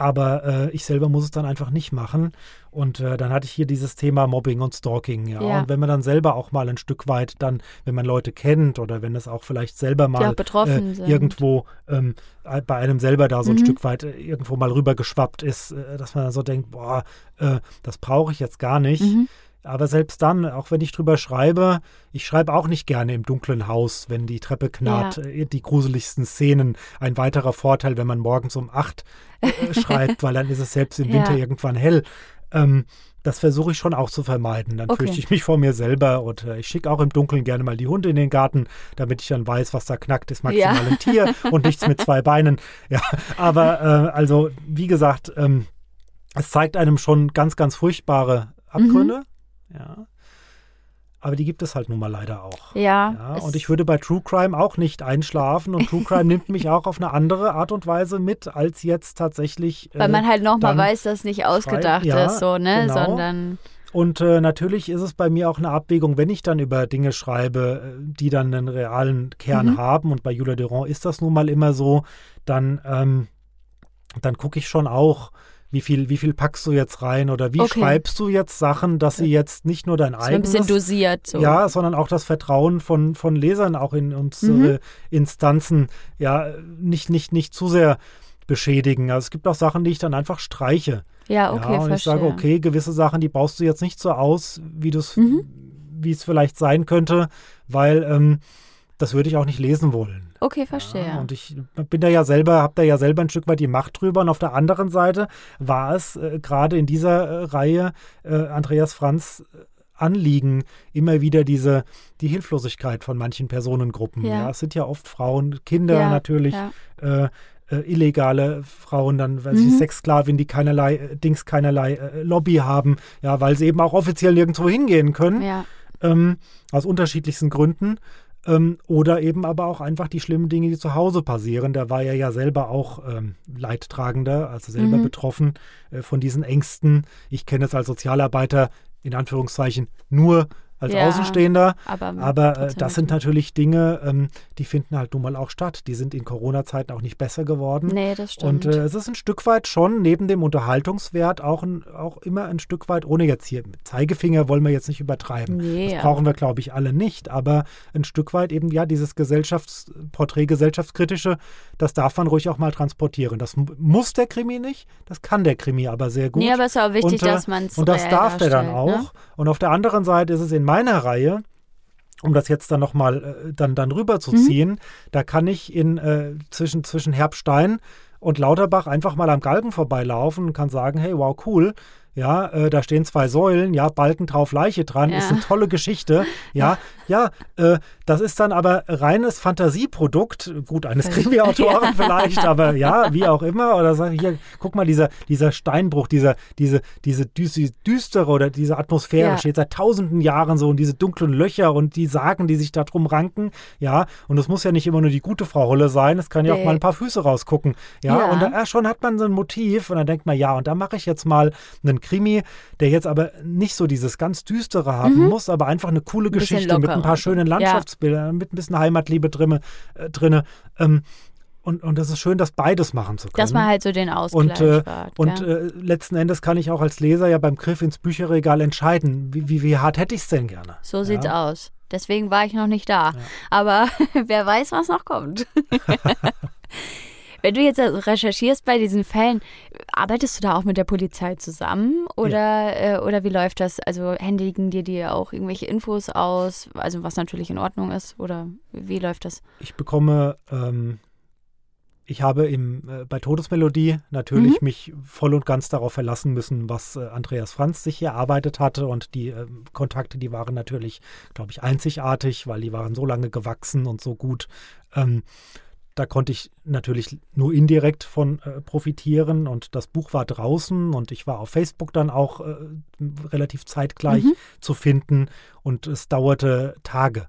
aber äh, ich selber muss es dann einfach nicht machen. Und äh, dann hatte ich hier dieses Thema Mobbing und Stalking. Ja. Ja. Und wenn man dann selber auch mal ein Stück weit dann, wenn man Leute kennt oder wenn es auch vielleicht selber mal äh, sind. irgendwo ähm, äh, bei einem selber da so ein Mhm. Stück weit äh, irgendwo mal rübergeschwappt ist, äh, dass man dann so denkt, boah, das brauche ich jetzt gar nicht. Mhm. Aber selbst dann, auch wenn ich drüber schreibe, ich schreibe auch nicht gerne im dunklen Haus, wenn die Treppe knarrt, Ja. äh, die gruseligsten Szenen. Ein weiterer Vorteil, wenn man morgens um acht äh, schreibt, weil dann ist es selbst im Ja. Winter irgendwann hell. Ähm, das versuche ich schon auch zu vermeiden. Dann Okay. fürchte ich mich vor mir selber und äh, ich schicke auch im Dunkeln gerne mal die Hunde in den Garten, damit ich dann weiß, was da knackt, ist maximal Ja. ein Tier und nichts mit zwei Beinen. Ja, aber äh, also wie gesagt, ähm, es zeigt einem schon ganz, ganz furchtbare Abgründe. Ja. aber die gibt es halt nun mal leider auch. Ja. ja und ich würde bei True Crime auch nicht einschlafen und True Crime nimmt mich auch auf eine andere Art und Weise mit, als jetzt tatsächlich. Weil man halt nochmal weiß, dass nicht ausgedacht ja, ist, so, ne? Genau. Sondern. Und äh, natürlich ist es bei mir auch eine Abwägung, wenn ich dann über Dinge schreibe, äh, die dann einen realen Kern Mhm. haben. Und bei Julia Durand ist das nun mal immer so, dann, ähm, dann gucke ich schon auch, wie viel, wie viel packst du jetzt rein oder wie Okay. schreibst du jetzt Sachen, dass sie jetzt nicht nur dein So ein eigenes bisschen dosiert. So. ja, sondern auch das Vertrauen von, von Lesern auch in unsere Mhm. Instanzen ja nicht, nicht, nicht zu sehr beschädigen. Also es gibt auch Sachen, die ich dann einfach streiche. Ja, okay, ja, und ich verstehe. sage, okay, gewisse Sachen, die baust du jetzt nicht so aus, wie du es, Mhm. wie es vielleicht sein könnte, weil ähm, das würde ich auch nicht lesen wollen. Okay, verstehe. Ja, und ich bin da ja selber, habe da ja selber ein Stück weit die Macht drüber. Und auf der anderen Seite war es äh, gerade in dieser äh, Reihe äh, Andreas Franz äh, Anliegen, immer wieder diese, die Hilflosigkeit von manchen Personengruppen. Ja. Ja. es sind ja oft Frauen, Kinder Ja, natürlich, äh, äh, illegale Frauen, dann, weil sie Mhm. Sexsklavin, die keinerlei, Dings, keinerlei Lobby haben, ja, weil sie eben auch offiziell nirgendwo hingehen können ähm, aus unterschiedlichsten Gründen. Ähm, oder eben aber auch einfach die schlimmen Dinge, die zu Hause passieren. Da war er ja selber auch ähm, Leidtragender, also selber Mhm. betroffen äh, von diesen Ängsten. Ich kenne es als Sozialarbeiter in Anführungszeichen nur als Ja, Außenstehender. Aber, Aber äh, das sind natürlich Dinge, ähm, die finden halt nun mal auch statt. Die sind in Corona-Zeiten auch nicht besser geworden. Nee, das stimmt. Und äh, es ist ein Stück weit schon neben dem Unterhaltungswert auch, ein, auch immer ein Stück weit, ohne jetzt hier mit Zeigefinger wollen wir jetzt nicht übertreiben. nee, Das brauchen wir, glaube ich, alle nicht. Aber ein Stück weit eben, ja, dieses Gesellschaftsporträt, gesellschaftskritische, das darf man ruhig auch mal transportieren. Das mu- muss der Krimi nicht, das kann der Krimi aber sehr gut. Nee, aber es ist auch wichtig, Und, äh, dass man es Und das darf der dann auch. Ne? Und auf der anderen Seite ist es in meiner Reihe, um das jetzt dann nochmal äh, dann, dann Mhm. rüberzuziehen, da kann ich in äh, zwischen, zwischen Herbstein und Lauterbach einfach mal am Galgen vorbeilaufen und kann sagen, hey, wow, cool. Ja, äh, da stehen zwei Säulen, ja, Balken drauf, Leiche dran, Ja. ist eine tolle Geschichte. Ja, ja, äh, das ist dann aber reines Fantasieprodukt, gut, eines Krimi-Autoren vielleicht, aber ja, wie auch immer. Oder sag ich hier, guck mal, dieser, dieser Steinbruch, dieser, diese, diese düs- düstere oder diese Atmosphäre Ja. steht seit tausenden Jahren so und diese dunklen Löcher und die Sagen, die sich da drum ranken. Ja, und es muss ja nicht immer nur die gute Frau Holle sein, es kann ja auch Nee. mal ein paar Füße rausgucken. Ja, Ja. und da, ja, schon hat man so ein Motiv und dann denkt man, ja, und da mache ich jetzt mal einen Krimi, der jetzt aber nicht so dieses ganz Düstere haben muss, aber einfach eine coole Mhm. bisschen Geschichte mit ein paar schönen Ja. Landschaftsbildern, mit ein bisschen Heimatliebe drinne. Äh, drinne. Ähm, und, und das ist schön, das beides machen zu können. Dass man halt so den Ausgleich Und, äh, wahrt, und äh, letzten Endes kann ich auch als Leser ja beim Griff ins Bücherregal entscheiden, wie, wie, wie hart hätte ich es denn gerne. so sieht's ja. aus. Deswegen war ich noch nicht da. Aber wer weiß, was noch kommt. Wenn du jetzt also recherchierst bei diesen Fällen, arbeitest du da auch mit der Polizei zusammen oder, äh, oder wie läuft das? Also händigen dir die auch irgendwelche Infos aus, also was natürlich in Ordnung ist oder wie läuft das? Ich bekomme, ähm, ich habe im, äh, bei Todesmelodie natürlich Mhm. mich voll und ganz darauf verlassen müssen, was äh, Andreas Franz sich hier erarbeitet hatte und die ähm, Kontakte, die waren natürlich, glaube ich, einzigartig, weil die waren so lange gewachsen und so gut. Ähm, da konnte ich natürlich nur indirekt von äh, profitieren und das Buch war draußen und ich war auf Facebook dann auch äh, relativ zeitgleich Mhm. zu finden und es dauerte Tage.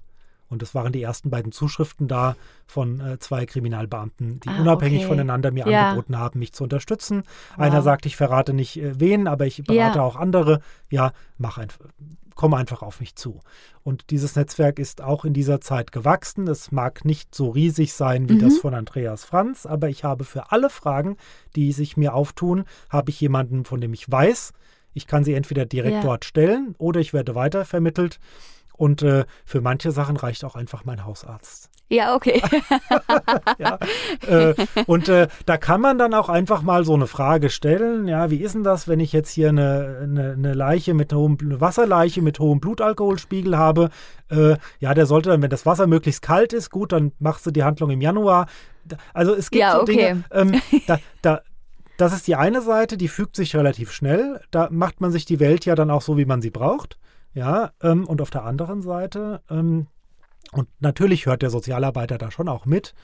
Und es waren die ersten beiden Zuschriften da von äh, zwei Kriminalbeamten, die Ah, unabhängig okay. voneinander mir Ja. angeboten haben, mich zu unterstützen. Wow. Einer sagt, ich verrate nicht äh, wen, aber ich berate Ja. auch andere. Ja, mach einfach, komm einfach auf mich zu. Und dieses Netzwerk ist auch in dieser Zeit gewachsen. Es mag nicht so riesig sein wie Mhm. das von Andreas Franz, aber ich habe für alle Fragen, die sich mir auftun, habe ich jemanden, von dem ich weiß, ich kann sie entweder direkt Ja. dort stellen oder ich werde weitervermittelt. Und äh, für manche Sachen reicht auch einfach mein Hausarzt. Ja, okay. ja. äh, und äh, da kann man dann auch einfach mal so eine Frage stellen, ja, wie ist denn das, wenn ich jetzt hier eine, eine, eine Leiche mit hohem, eine Wasserleiche mit hohem Blutalkoholspiegel habe? Äh, ja, der sollte dann, wenn das Wasser möglichst kalt ist, gut, dann machst du die Handlung im Januar. Also es gibt Ja, so okay. Dinge, ähm, da, da, das ist die eine Seite, die fügt sich relativ schnell. Da macht man sich die Welt ja dann auch so, wie man sie braucht. Ja, ähm, und auf der anderen Seite, ähm, und natürlich hört der Sozialarbeiter da schon auch mit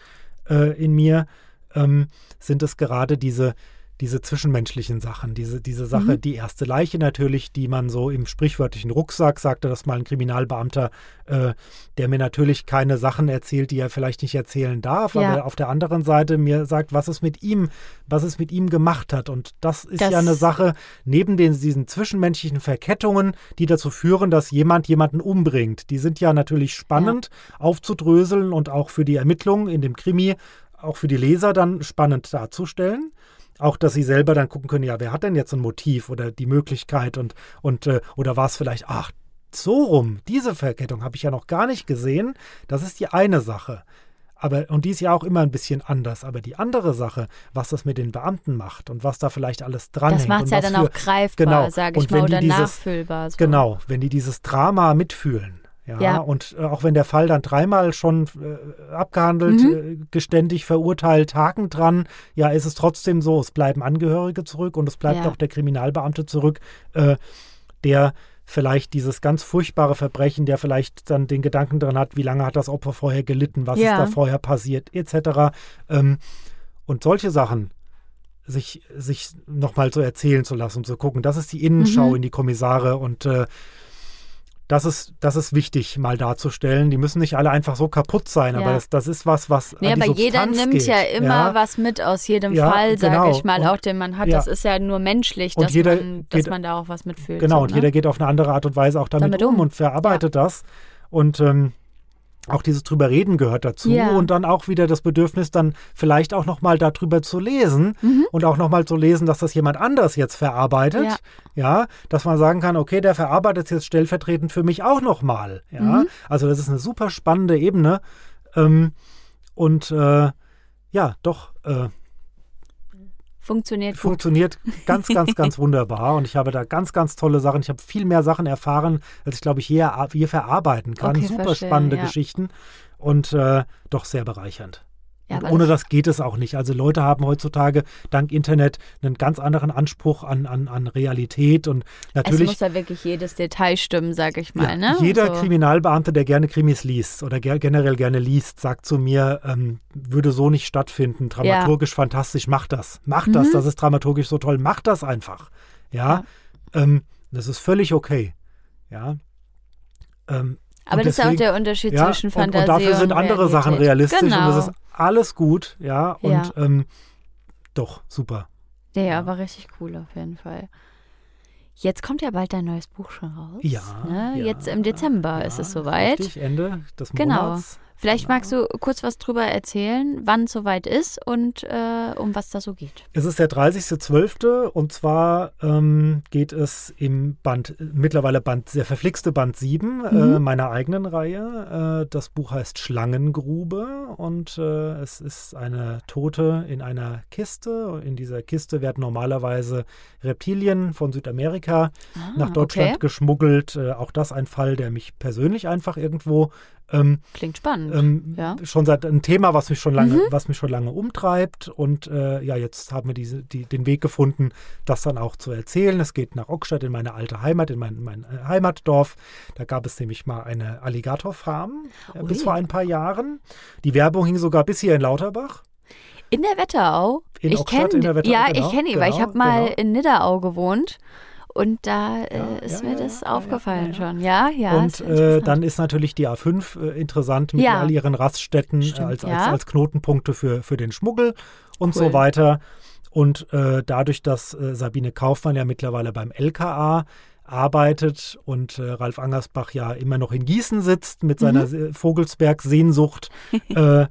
äh, in mir, ähm, sind es gerade diese, diese zwischenmenschlichen Sachen, diese, diese Sache, mhm. die erste Leiche natürlich, die man so im sprichwörtlichen Rucksack, sagte das mal ein Kriminalbeamter, äh, der mir natürlich keine Sachen erzählt, die er vielleicht nicht erzählen darf, ja. aber auf der anderen Seite mir sagt, was es mit ihm, was es mit ihm gemacht hat. Und das ist das ja eine Sache, neben den, diesen zwischenmenschlichen Verkettungen, die dazu führen, dass jemand jemanden umbringt. Die sind ja natürlich spannend ja. aufzudröseln und auch für die Ermittlungen in dem Krimi auch für die Leser dann spannend darzustellen auch, dass sie selber dann gucken können, ja, wer hat denn jetzt ein Motiv oder die Möglichkeit und, und äh, oder war es vielleicht, ach, so rum, diese Verkettung habe ich ja noch gar nicht gesehen. Das ist die eine Sache. Aber, und die ist ja auch immer ein bisschen anders. Aber die andere Sache, was das mit den Beamten macht und was da vielleicht alles dran Das macht es ja dann für, auch greifbar, genau, sage ich mal, oder dieses, nachfühlbar. So. Genau, wenn die dieses Drama mitfühlen, ja, ja, und äh, auch wenn der Fall dann dreimal schon äh, abgehandelt, mhm. äh, geständig verurteilt, Haken dran, ja, ist es trotzdem so, es bleiben Angehörige zurück und es bleibt ja. auch der Kriminalbeamte zurück, äh, der vielleicht dieses ganz furchtbare Verbrechen, der vielleicht dann den Gedanken dran hat, wie lange hat das Opfer vorher gelitten, was ja. ist da vorher passiert, etc. Ähm, und solche Sachen sich, sich nochmal so erzählen zu lassen und zu gucken, das ist die Innenschau mhm. in die Kommissare und äh, das ist, das ist wichtig, mal darzustellen. Die müssen nicht alle einfach so kaputt sein, ja. aber das, das ist was, was. Nee, aber jeder nimmt geht. ja immer ja. was mit aus jedem ja, Fall, sage genau. ich mal, und, auch den man hat. Das ist ja nur menschlich, dass, jeder man, dass man da auch was mitfühlt. Genau, so, und ne? jeder geht auf eine andere Art und Weise auch damit, damit um. um und verarbeitet das. Und ähm, auch dieses drüber reden gehört dazu ja. und dann auch wieder das Bedürfnis dann vielleicht auch noch mal darüber zu lesen mhm. und auch noch mal zu lesen, dass das jemand anders jetzt verarbeitet, ja. ja, dass man sagen kann, okay, der verarbeitet es jetzt stellvertretend für mich auch noch mal, ja, mhm. also das ist eine super spannende Ebene ähm, und äh, ja, doch äh, Funktioniert gut. Funktioniert ganz, ganz, ganz wunderbar. Und ich habe da ganz, ganz tolle Sachen. Ich habe viel mehr Sachen erfahren, als ich, glaube ich, hier, hier verarbeiten kann. Okay, Super verstehe, spannende ja. Geschichten und äh, doch sehr bereichernd. Ja, ohne das geht es auch nicht. Also Leute haben heutzutage dank Internet einen ganz anderen Anspruch an, an, an Realität und natürlich. Es muss ja wirklich jedes Detail stimmen, sage ich mal. Ja, ne? Jeder so. Kriminalbeamte, der gerne Krimis liest oder ger generell gerne liest, sagt zu mir, ähm, würde so nicht stattfinden. Dramaturgisch ja. fantastisch, mach das. Mach mhm. das, das ist dramaturgisch so toll, mach das einfach. Ja, ähm, das ist völlig okay. Ja. Ähm, aber das deswegen, ist auch der Unterschied ja, zwischen Fantasie und, und dafür sind andere Realität. Sachen realistisch genau. und das ist alles gut, ja. Und ja. Ähm, doch, super. Ja, ja, war richtig cool auf jeden Fall. Jetzt kommt ja bald dein neues Buch schon raus. Ja. Ne? ja Jetzt im Dezember ja, ist es soweit. Richtig, Ende des Monats. Genau. Vielleicht magst du kurz was drüber erzählen, wann es soweit ist und äh, um was da so geht. Es ist der 30.12. und zwar ähm, geht es im Band, mittlerweile Band, der verflixte Band 7 äh, mhm. äh, meiner eigenen Reihe. Äh, das Buch heißt Schlangengrube und äh, es ist eine Tote in einer Kiste. In dieser Kiste werden normalerweise Reptilien von Südamerika ah, nach Deutschland okay. geschmuggelt. Äh, auch das ein Fall, der mich persönlich einfach irgendwo ähm, Klingt spannend. Ähm, ja. Schon seit ein Thema, was mich schon lange, mhm. was mich schon lange umtreibt. Und äh, ja, jetzt haben wir diese, die, den Weg gefunden, das dann auch zu erzählen. Es geht nach Ockstadt in meine alte Heimat, in mein, mein äh, Heimatdorf. Da gab es nämlich mal eine Alligatorfarm äh, bis vor ein paar Jahren. Die Werbung hing sogar bis hier in Lauterbach. In der Wetterau? In ich kenne ja, genau, ich kenne ihn, genau, weil ich habe genau, mal genau. in Nidderau gewohnt. Und da äh, ja, ist ja, mir das ja, aufgefallen schon. Ja, ja. Und äh, dann ist natürlich die A5 äh, interessant mit all ihren Raststätten als, als, als, Knotenpunkte für, für den Schmuggel und cool. so weiter. Und äh, dadurch, dass äh, Sabine Kaufmann ja mittlerweile beim LKA arbeitet und äh, Ralf Angersbach ja immer noch in Gießen sitzt mit seiner mhm. Vogelsberg-Sehnsucht, äh,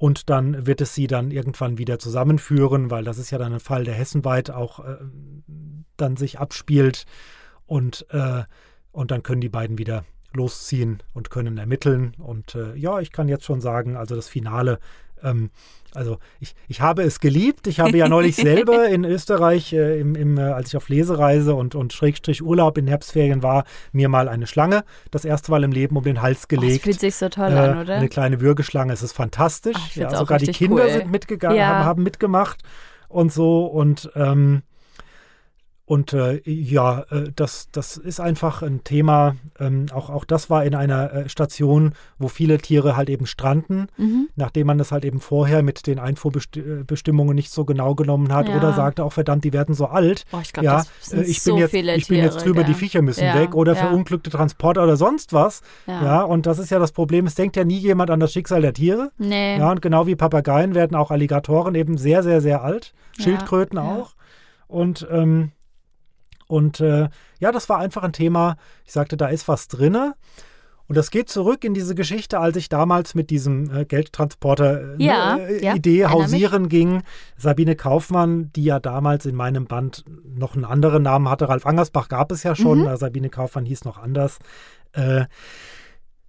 und dann wird es sie dann irgendwann wieder zusammenführen, weil das ist ja dann ein Fall, der hessenweit auch äh, dann sich abspielt. Und, äh, und dann können die beiden wieder losziehen und können ermitteln. Und äh, ja, ich kann jetzt schon sagen, also das Finale ähm, also ich, ich habe es geliebt. Ich habe ja neulich selber in Österreich, äh, im, im, äh, als ich auf Lesereise und, und Schrägstrich Urlaub in Herbstferien war, mir mal eine Schlange das erste Mal im Leben um den Hals gelegt. Oh, das fühlt sich so toll äh, an, oder? Eine kleine Würgeschlange. Es ist fantastisch. Ach, ja, sogar die Kinder cool. sind mitgegangen, ja. haben, haben, mitgemacht und so. Und ähm, und äh, ja, äh, das, das ist einfach ein Thema. Ähm, auch, auch das war in einer äh, Station, wo viele Tiere halt eben stranden, mhm. nachdem man das halt eben vorher mit den Einfuhrbestimmungen nicht so genau genommen hat ja. oder sagte auch verdammt, die werden so alt. Oh, ich glaub, ja, äh, ich, bin so jetzt, ich bin jetzt drüber, gell? die Viecher müssen ja, weg oder verunglückte Transporter oder sonst was. Ja. und das ist ja das Problem. Es denkt ja nie jemand an das Schicksal der Tiere. Nee. Ja, und genau wie Papageien werden auch Alligatoren eben sehr, sehr, sehr alt. Schildkröten auch. Und ähm, und äh, ja, das war einfach ein Thema. Ich sagte, da ist was drinne. Und das geht zurück in diese Geschichte, als ich damals mit diesem äh, Geldtransporter-Idee äh, ja, ja, hausieren ging. Sabine Kaufmann, die ja damals in meinem Band noch einen anderen Namen hatte, Ralf Angersbach gab es ja schon, mhm. Sabine Kaufmann hieß noch anders. Äh,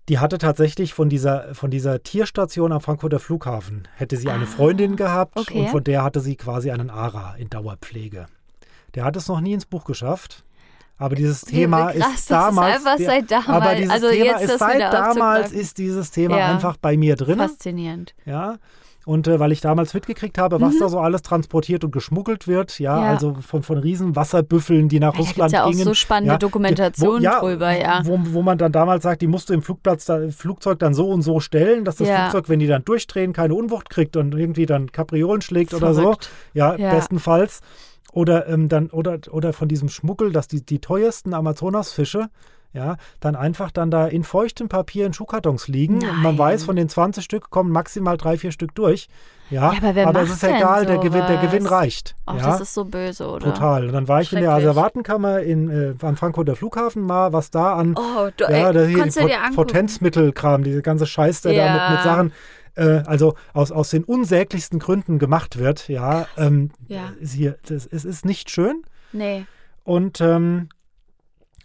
die hatte tatsächlich von dieser, von dieser Tierstation am Frankfurter Flughafen, hätte sie eine ah, Freundin gehabt okay. und von der hatte sie quasi einen ARA in Dauerpflege. Der hat es noch nie ins Buch geschafft. Aber dieses Thema krass, ist damals. Ist seit damals. Aber dieses also Thema ist seit damals ist dieses Thema ja. einfach bei mir drin. Faszinierend. Ja. Und äh, weil ich damals mitgekriegt habe, was mhm. da so alles transportiert und geschmuggelt wird, ja, ja. also von, von riesen Wasserbüffeln, die nach ja, Russland ja auch gingen. so spannende ja, Dokumentationen wo, drüber, ja. Wo, wo man dann damals sagt, die musst du im Flugplatz da, Flugzeug dann so und so stellen, dass das Flugzeug, wenn die dann durchdrehen, keine Unwucht kriegt und irgendwie dann Kapriolen schlägt Verrückt. oder so. Ja, bestenfalls. Oder ähm, dann, oder, oder von diesem Schmuggel, dass die, die teuersten Amazonasfische, ja, dann einfach dann da in feuchtem Papier in Schuhkartons liegen. Nein. Und man weiß, von den 20 Stück kommen maximal drei, vier Stück durch. Ja, ja aber, aber es ist egal, der Gewinn, der Gewinn reicht. Ach, ja? das ist so böse, oder? Total. Und dann war ich in der Asservatenkammer in, äh, am Frankfurter Flughafen mal, was da an oh, du, ja, da hier Pot Potenzmittelkram, diese ganze Scheiß, der ja. da mit, mit Sachen äh, also aus, aus den unsäglichsten Gründen gemacht wird, ja, ähm, ja. Hier, das, es ist nicht schön. Nee. Und ähm,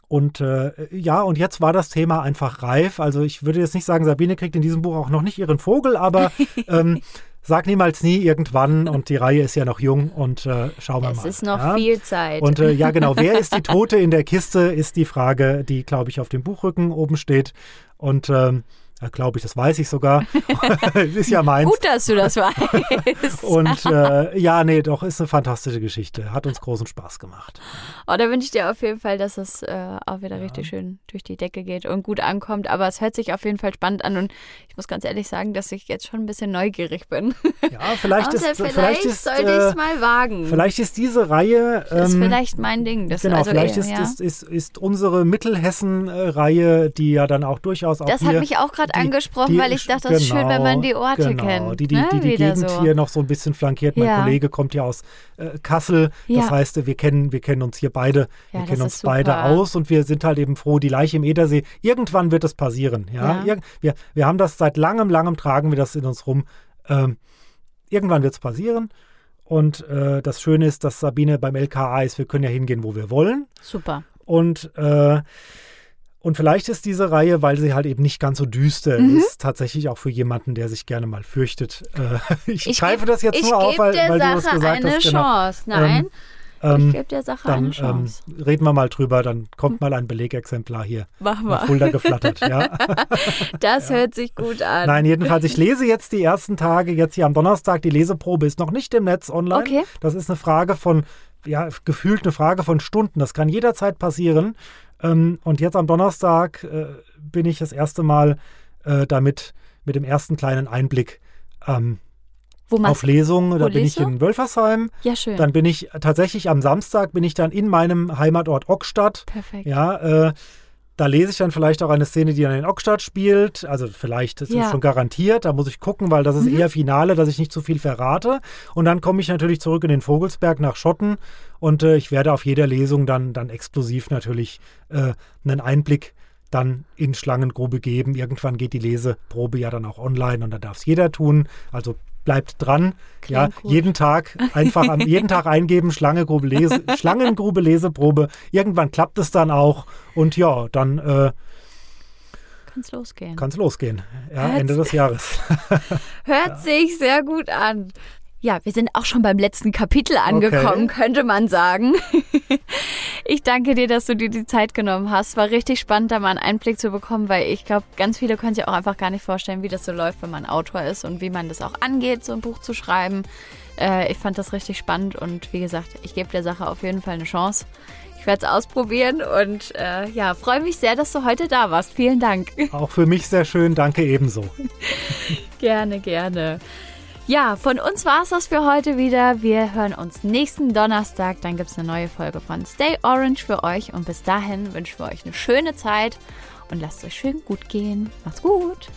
und äh, ja, und jetzt war das Thema einfach reif. Also ich würde jetzt nicht sagen, Sabine kriegt in diesem Buch auch noch nicht ihren Vogel, aber ähm, sag niemals nie irgendwann und die Reihe ist ja noch jung und äh, schauen wir es mal. Es ist noch ja? viel Zeit. Und äh, ja, genau, wer ist die Tote in der Kiste, ist die Frage, die, glaube ich, auf dem Buchrücken oben steht. Und ähm, Glaube ich, das weiß ich sogar. ist ja meins. Gut, dass du das weißt. und äh, ja, nee, doch, ist eine fantastische Geschichte. Hat uns großen Spaß gemacht. Oh, da wünsche ich dir auf jeden Fall, dass es äh, auch wieder ja. richtig schön durch die Decke geht und gut ankommt. Aber es hört sich auf jeden Fall spannend an und ich muss ganz ehrlich sagen, dass ich jetzt schon ein bisschen neugierig bin. Ja, vielleicht ist vielleicht, vielleicht ist, sollte ich es mal wagen. Vielleicht ist diese Reihe. Ähm, ist vielleicht mein Ding. Das genau, also vielleicht ist, ja. ist, ist, ist, unsere Mittelhessen-Reihe, die ja dann auch durchaus auch Das hier, hat mich auch gerade angesprochen, die, weil ich dachte, das genau, ist schön, wenn man die Orte genau, kennt. Die die, ne? die, die Gegend so. hier noch so ein bisschen flankiert. Mein ja. Kollege kommt ja aus äh, Kassel. Ja. Das heißt, wir kennen, wir kennen uns hier beide, ja, wir kennen uns beide aus und wir sind halt eben froh, die Leiche im Edersee. Irgendwann wird es passieren. Ja? Wir, wir haben das seit langem, langem tragen wir das in uns rum. Ähm, irgendwann wird es passieren. Und äh, das Schöne ist, dass Sabine beim LKA ist. Wir können ja hingehen, wo wir wollen. Super. Und äh, und vielleicht ist diese Reihe, weil sie halt eben nicht ganz so düster mhm. ist, tatsächlich auch für jemanden, der sich gerne mal fürchtet. Äh, ich, ich greife das jetzt nur auf, weil, weil du das gesagt eine hast. Genau. Chance. Nein. Ähm, ich gebe der Sache dann, eine Chance. Ähm, reden wir mal drüber, dann kommt mal ein Belegexemplar hier. Machen wir. Fulda geflattert, ja. Das ja. hört sich gut an. Nein, jedenfalls, ich lese jetzt die ersten Tage, jetzt hier am Donnerstag, die Leseprobe ist noch nicht im Netz online. Okay. Das ist eine Frage von, ja, gefühlt eine Frage von Stunden. Das kann jederzeit passieren. Ähm, und jetzt am Donnerstag äh, bin ich das erste Mal äh, damit mit dem ersten kleinen Einblick ähm, auf Lesungen. Da bin ich in Wölfersheim. Ja, schön. Dann bin ich tatsächlich am Samstag bin ich dann in meinem Heimatort Ockstadt. Perfekt. Ja, äh, da lese ich dann vielleicht auch eine Szene, die dann in Ockstadt spielt. Also vielleicht ist ja. schon garantiert. Da muss ich gucken, weil das ist mhm. eher Finale, dass ich nicht zu viel verrate. Und dann komme ich natürlich zurück in den Vogelsberg nach Schotten und äh, ich werde auf jeder Lesung dann, dann exklusiv natürlich äh, einen Einblick dann in Schlangengrube geben. Irgendwann geht die Leseprobe ja dann auch online und da darf es jeder tun. Also bleibt dran. Klingt ja, gut. jeden Tag einfach am, jeden Tag eingeben, Schlangengrube, Lese, Schlangengrube Leseprobe. Irgendwann klappt es dann auch und ja, dann äh, kann es losgehen. Kann es losgehen. Ja, Ende des Jahres. Hört ja. sich sehr gut an. Ja, wir sind auch schon beim letzten Kapitel angekommen, okay. könnte man sagen. ich danke dir, dass du dir die Zeit genommen hast. War richtig spannend, da mal einen Einblick zu bekommen, weil ich glaube, ganz viele können sich auch einfach gar nicht vorstellen, wie das so läuft, wenn man Autor ist und wie man das auch angeht, so ein Buch zu schreiben. Äh, ich fand das richtig spannend und wie gesagt, ich gebe der Sache auf jeden Fall eine Chance. Ich werde es ausprobieren und äh, ja, freue mich sehr, dass du heute da warst. Vielen Dank. Auch für mich sehr schön. Danke ebenso. gerne, gerne. Ja, von uns war es das für heute wieder. Wir hören uns nächsten Donnerstag. Dann gibt es eine neue Folge von Stay Orange für euch. Und bis dahin wünschen wir euch eine schöne Zeit und lasst es euch schön gut gehen. Macht's gut.